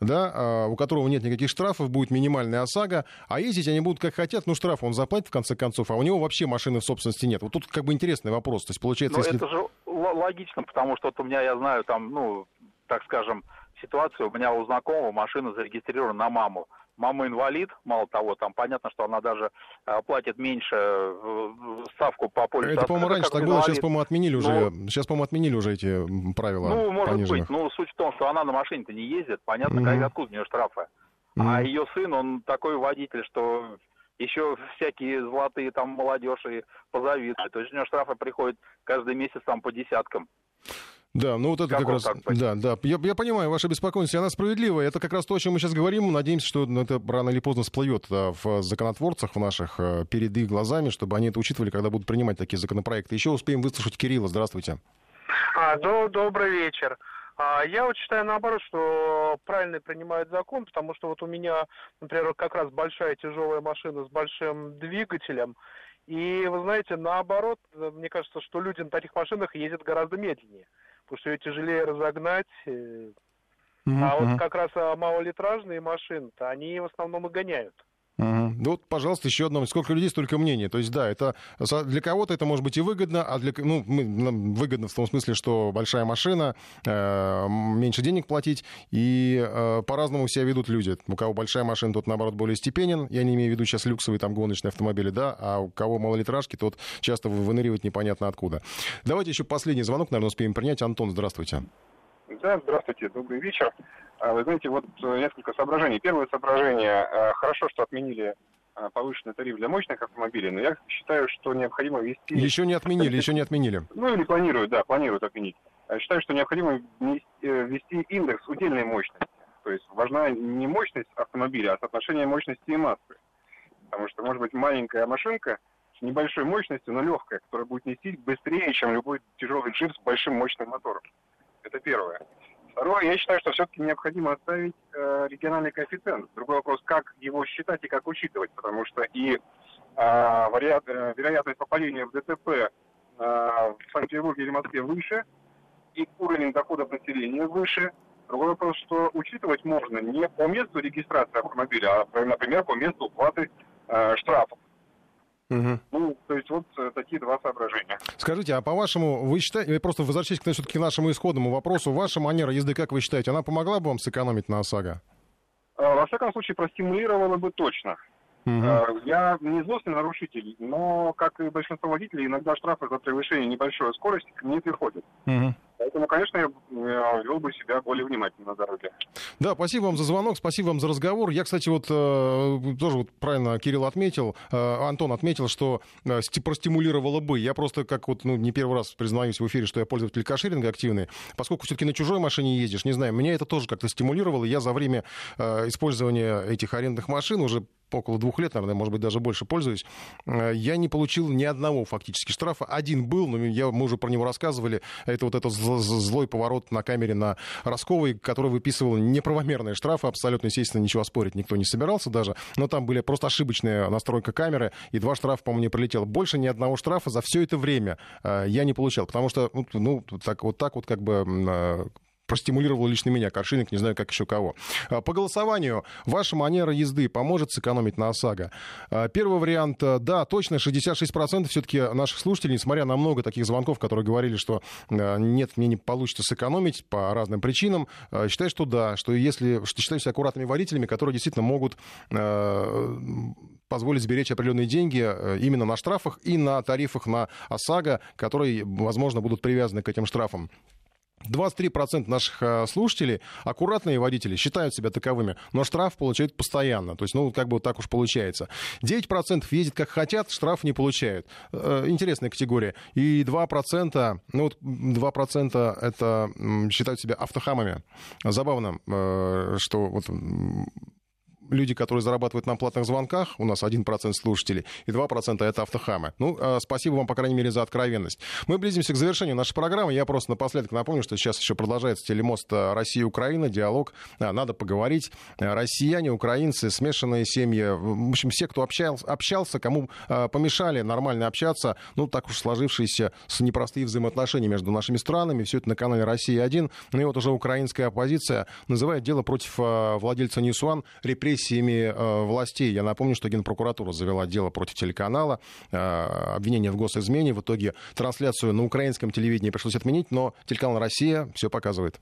да, а, у которого нет никаких штрафов, будет минимальная ОСАГО, а ездить они будут как хотят, ну штраф он заплатит в конце концов, а у него вообще машины в собственности нет. Вот тут как бы интересный вопрос. То есть получается, Ну, если... это же логично, потому что вот у меня, я знаю, там, ну, так скажем, ситуацию, у меня у знакомого машина зарегистрирована на маму. Мама инвалид, мало того, там понятно, что она даже э, платит меньше э, ставку по полису. Это, по-моему, раньше так было, сейчас, по-моему, отменили уже. Ну, Сейчас, по-моему, отменили уже эти правила Ну, может пониженных. быть. Ну, суть в том, что она на машине-то не ездит. Понятно, Мгм. как, откуда у нее штрафы. Мгм. А ее сын, он такой водитель, что еще всякие золотые там молодежь и позавидуют. То есть у него штрафы приходят каждый месяц там по десяткам. Да, ну вот это Как как, раз, так да, да, я, я понимаю ваша беспокойность, и она справедливая. Это как раз то, о чем мы сейчас говорим. Надеемся, что ну, это рано или поздно всплывет в законотворцах в наших э, перед их глазами, чтобы они это учитывали, когда будут принимать такие законопроекты. Еще успеем выслушать Кирилла. Здравствуйте. А, до, добрый вечер. А, я вот считаю наоборот, что правильно принимают закон, потому что вот у меня, например, как раз большая тяжелая машина с большим двигателем, и вы знаете, наоборот, мне кажется, что люди на таких машинах ездят гораздо медленнее, потому что ее тяжелее разогнать. э, А вот как раз а, малолитражные машины-то, они в основном и гоняют. Ну вот, пожалуйста, еще одно. Сколько людей, столько мнений. То есть, да, это для кого-то это может быть и выгодно, а для ну, мы- выгодно в том смысле, что большая машина, э, меньше денег платить, и э, по-разному себя ведут люди. У кого большая машина, тот, наоборот, более степенен. Я не имею в виду сейчас люксовые там гоночные автомобили, да, а у кого малолитражки, тот часто выныривает непонятно откуда. Давайте еще последний звонок, наверное, успеем принять. Антон, здравствуйте. Да, здравствуйте, добрый вечер. А, Вы знаете, вот э, несколько соображений. Первое соображение. э, Хорошо, что отменили э, повышенный тариф для мощных автомобилей, но я считаю, что необходимо ввести... Еще не отменили, еще не отменили. Ну или планируют, да, планируют отменить. Я считаю, что необходимо ввести индекс удельной мощности. То есть важна не мощность автомобиля, а соотношение мощности и массы. Потому что может быть маленькая машинка с небольшой мощностью, но легкая, которая будет нести быстрее, чем любой тяжелый джип с большим мощным мотором. Это первое. Второе, я считаю, что все-таки необходимо оставить э, региональный коэффициент. Другой вопрос, как его считать и как учитывать, потому что и вариант, э, вероятность попадения в ДТП э, в Санкт-Петербурге или Москве выше, и уровень доходов населения выше. Другой вопрос, что учитывать можно не по месту регистрации автомобиля, а, например, по месту уплаты э, штрафов. Мгм. Ну, то есть вот э, такие два соображения. Скажите, а по-вашему, вы считаете, просто возвращаясь к все-таки нашему исходному вопросу, ваша манера езды, как вы считаете, она помогла бы вам сэкономить на ОСАГО? Э, Во всяком случае, простимулировало бы точно. Э, Я не злостный нарушитель, но, как и большинство водителей, иногда штрафы за превышение небольшой скорости ко мне приходят. Мгм. Поэтому, конечно, я э, вел бы себя более внимательно на дороге. Да, спасибо вам за звонок, спасибо вам за разговор. Я, кстати, вот э, тоже вот правильно Кирилл отметил, Антон отметил, что сти- простимулировало бы. Я просто как вот, ну, не первый раз признаюсь в эфире, что я пользователь кашеринга активный, поскольку все-таки на чужой машине ездишь, не знаю, меня это тоже как-то стимулировало. Я за время использования этих арендных машин уже около двух лет, наверное, может быть, даже больше пользуюсь, э, я не получил ни одного фактически штрафа. Один был, но я, мы уже про него рассказывали. Это вот этот зл- зл- злой поворот на камере на Росковой, который выписывал неправомерные штрафы. Абсолютно, естественно, ничего спорить никто не собирался даже. Но там были просто ошибочная настройка камеры, и два штрафа, по-моему, не пролетело. Больше ни одного штрафа за все это время э, я не получал, потому что, ну, ну, так, вот так вот как бы э, простимулировал лично меня, Коршинник, не знаю, как еще кого. А, По голосованию, ваша манера езды поможет сэкономить на ОСАГО? А, Первый вариант, э, да, точно, 66% все-таки наших слушателей, несмотря на много таких звонков, которые говорили, что э, нет, мне не получится сэкономить по разным причинам, э, считаю, что да, что если что считаюсь аккуратными водителями, которые действительно могут позволить сберечь определенные деньги именно на штрафах и на тарифах на ОСАГО, которые, возможно, будут привязаны к этим штрафам. 23% наших э, слушателей, аккуратные водители, считают себя таковыми, но штраф получают постоянно. То есть, ну, как бы вот так уж получается. 9% ездят как хотят, штраф не получают. Э, Интересная категория. И 2%, ну, вот 2% это считают себя автохамами. Забавно, э, что вот люди, которые зарабатывают на платных звонках, у нас 1% слушателей, и 2% это автохамы. Ну, э, спасибо вам, по крайней мере, за откровенность. Мы близимся к завершению нашей программы. Я просто напоследок напомню, что сейчас еще продолжается телемост Россия-Украина, диалог. Надо поговорить. Россияне, украинцы, смешанные семьи, в общем, все, кто общался, кому помешали нормально общаться, ну, так уж сложившиеся с непростые взаимоотношения между нашими странами. Все это на канале «Россия-1». Ну и вот уже украинская оппозиция называет дело против владельца Ньюсуан репрессиями э, властей. Я напомню, что Генпрокуратура завела дело против телеканала, э, обвинение в госизмене. В итоге трансляцию на украинском телевидении пришлось отменить, но телеканал «Россия» все показывает.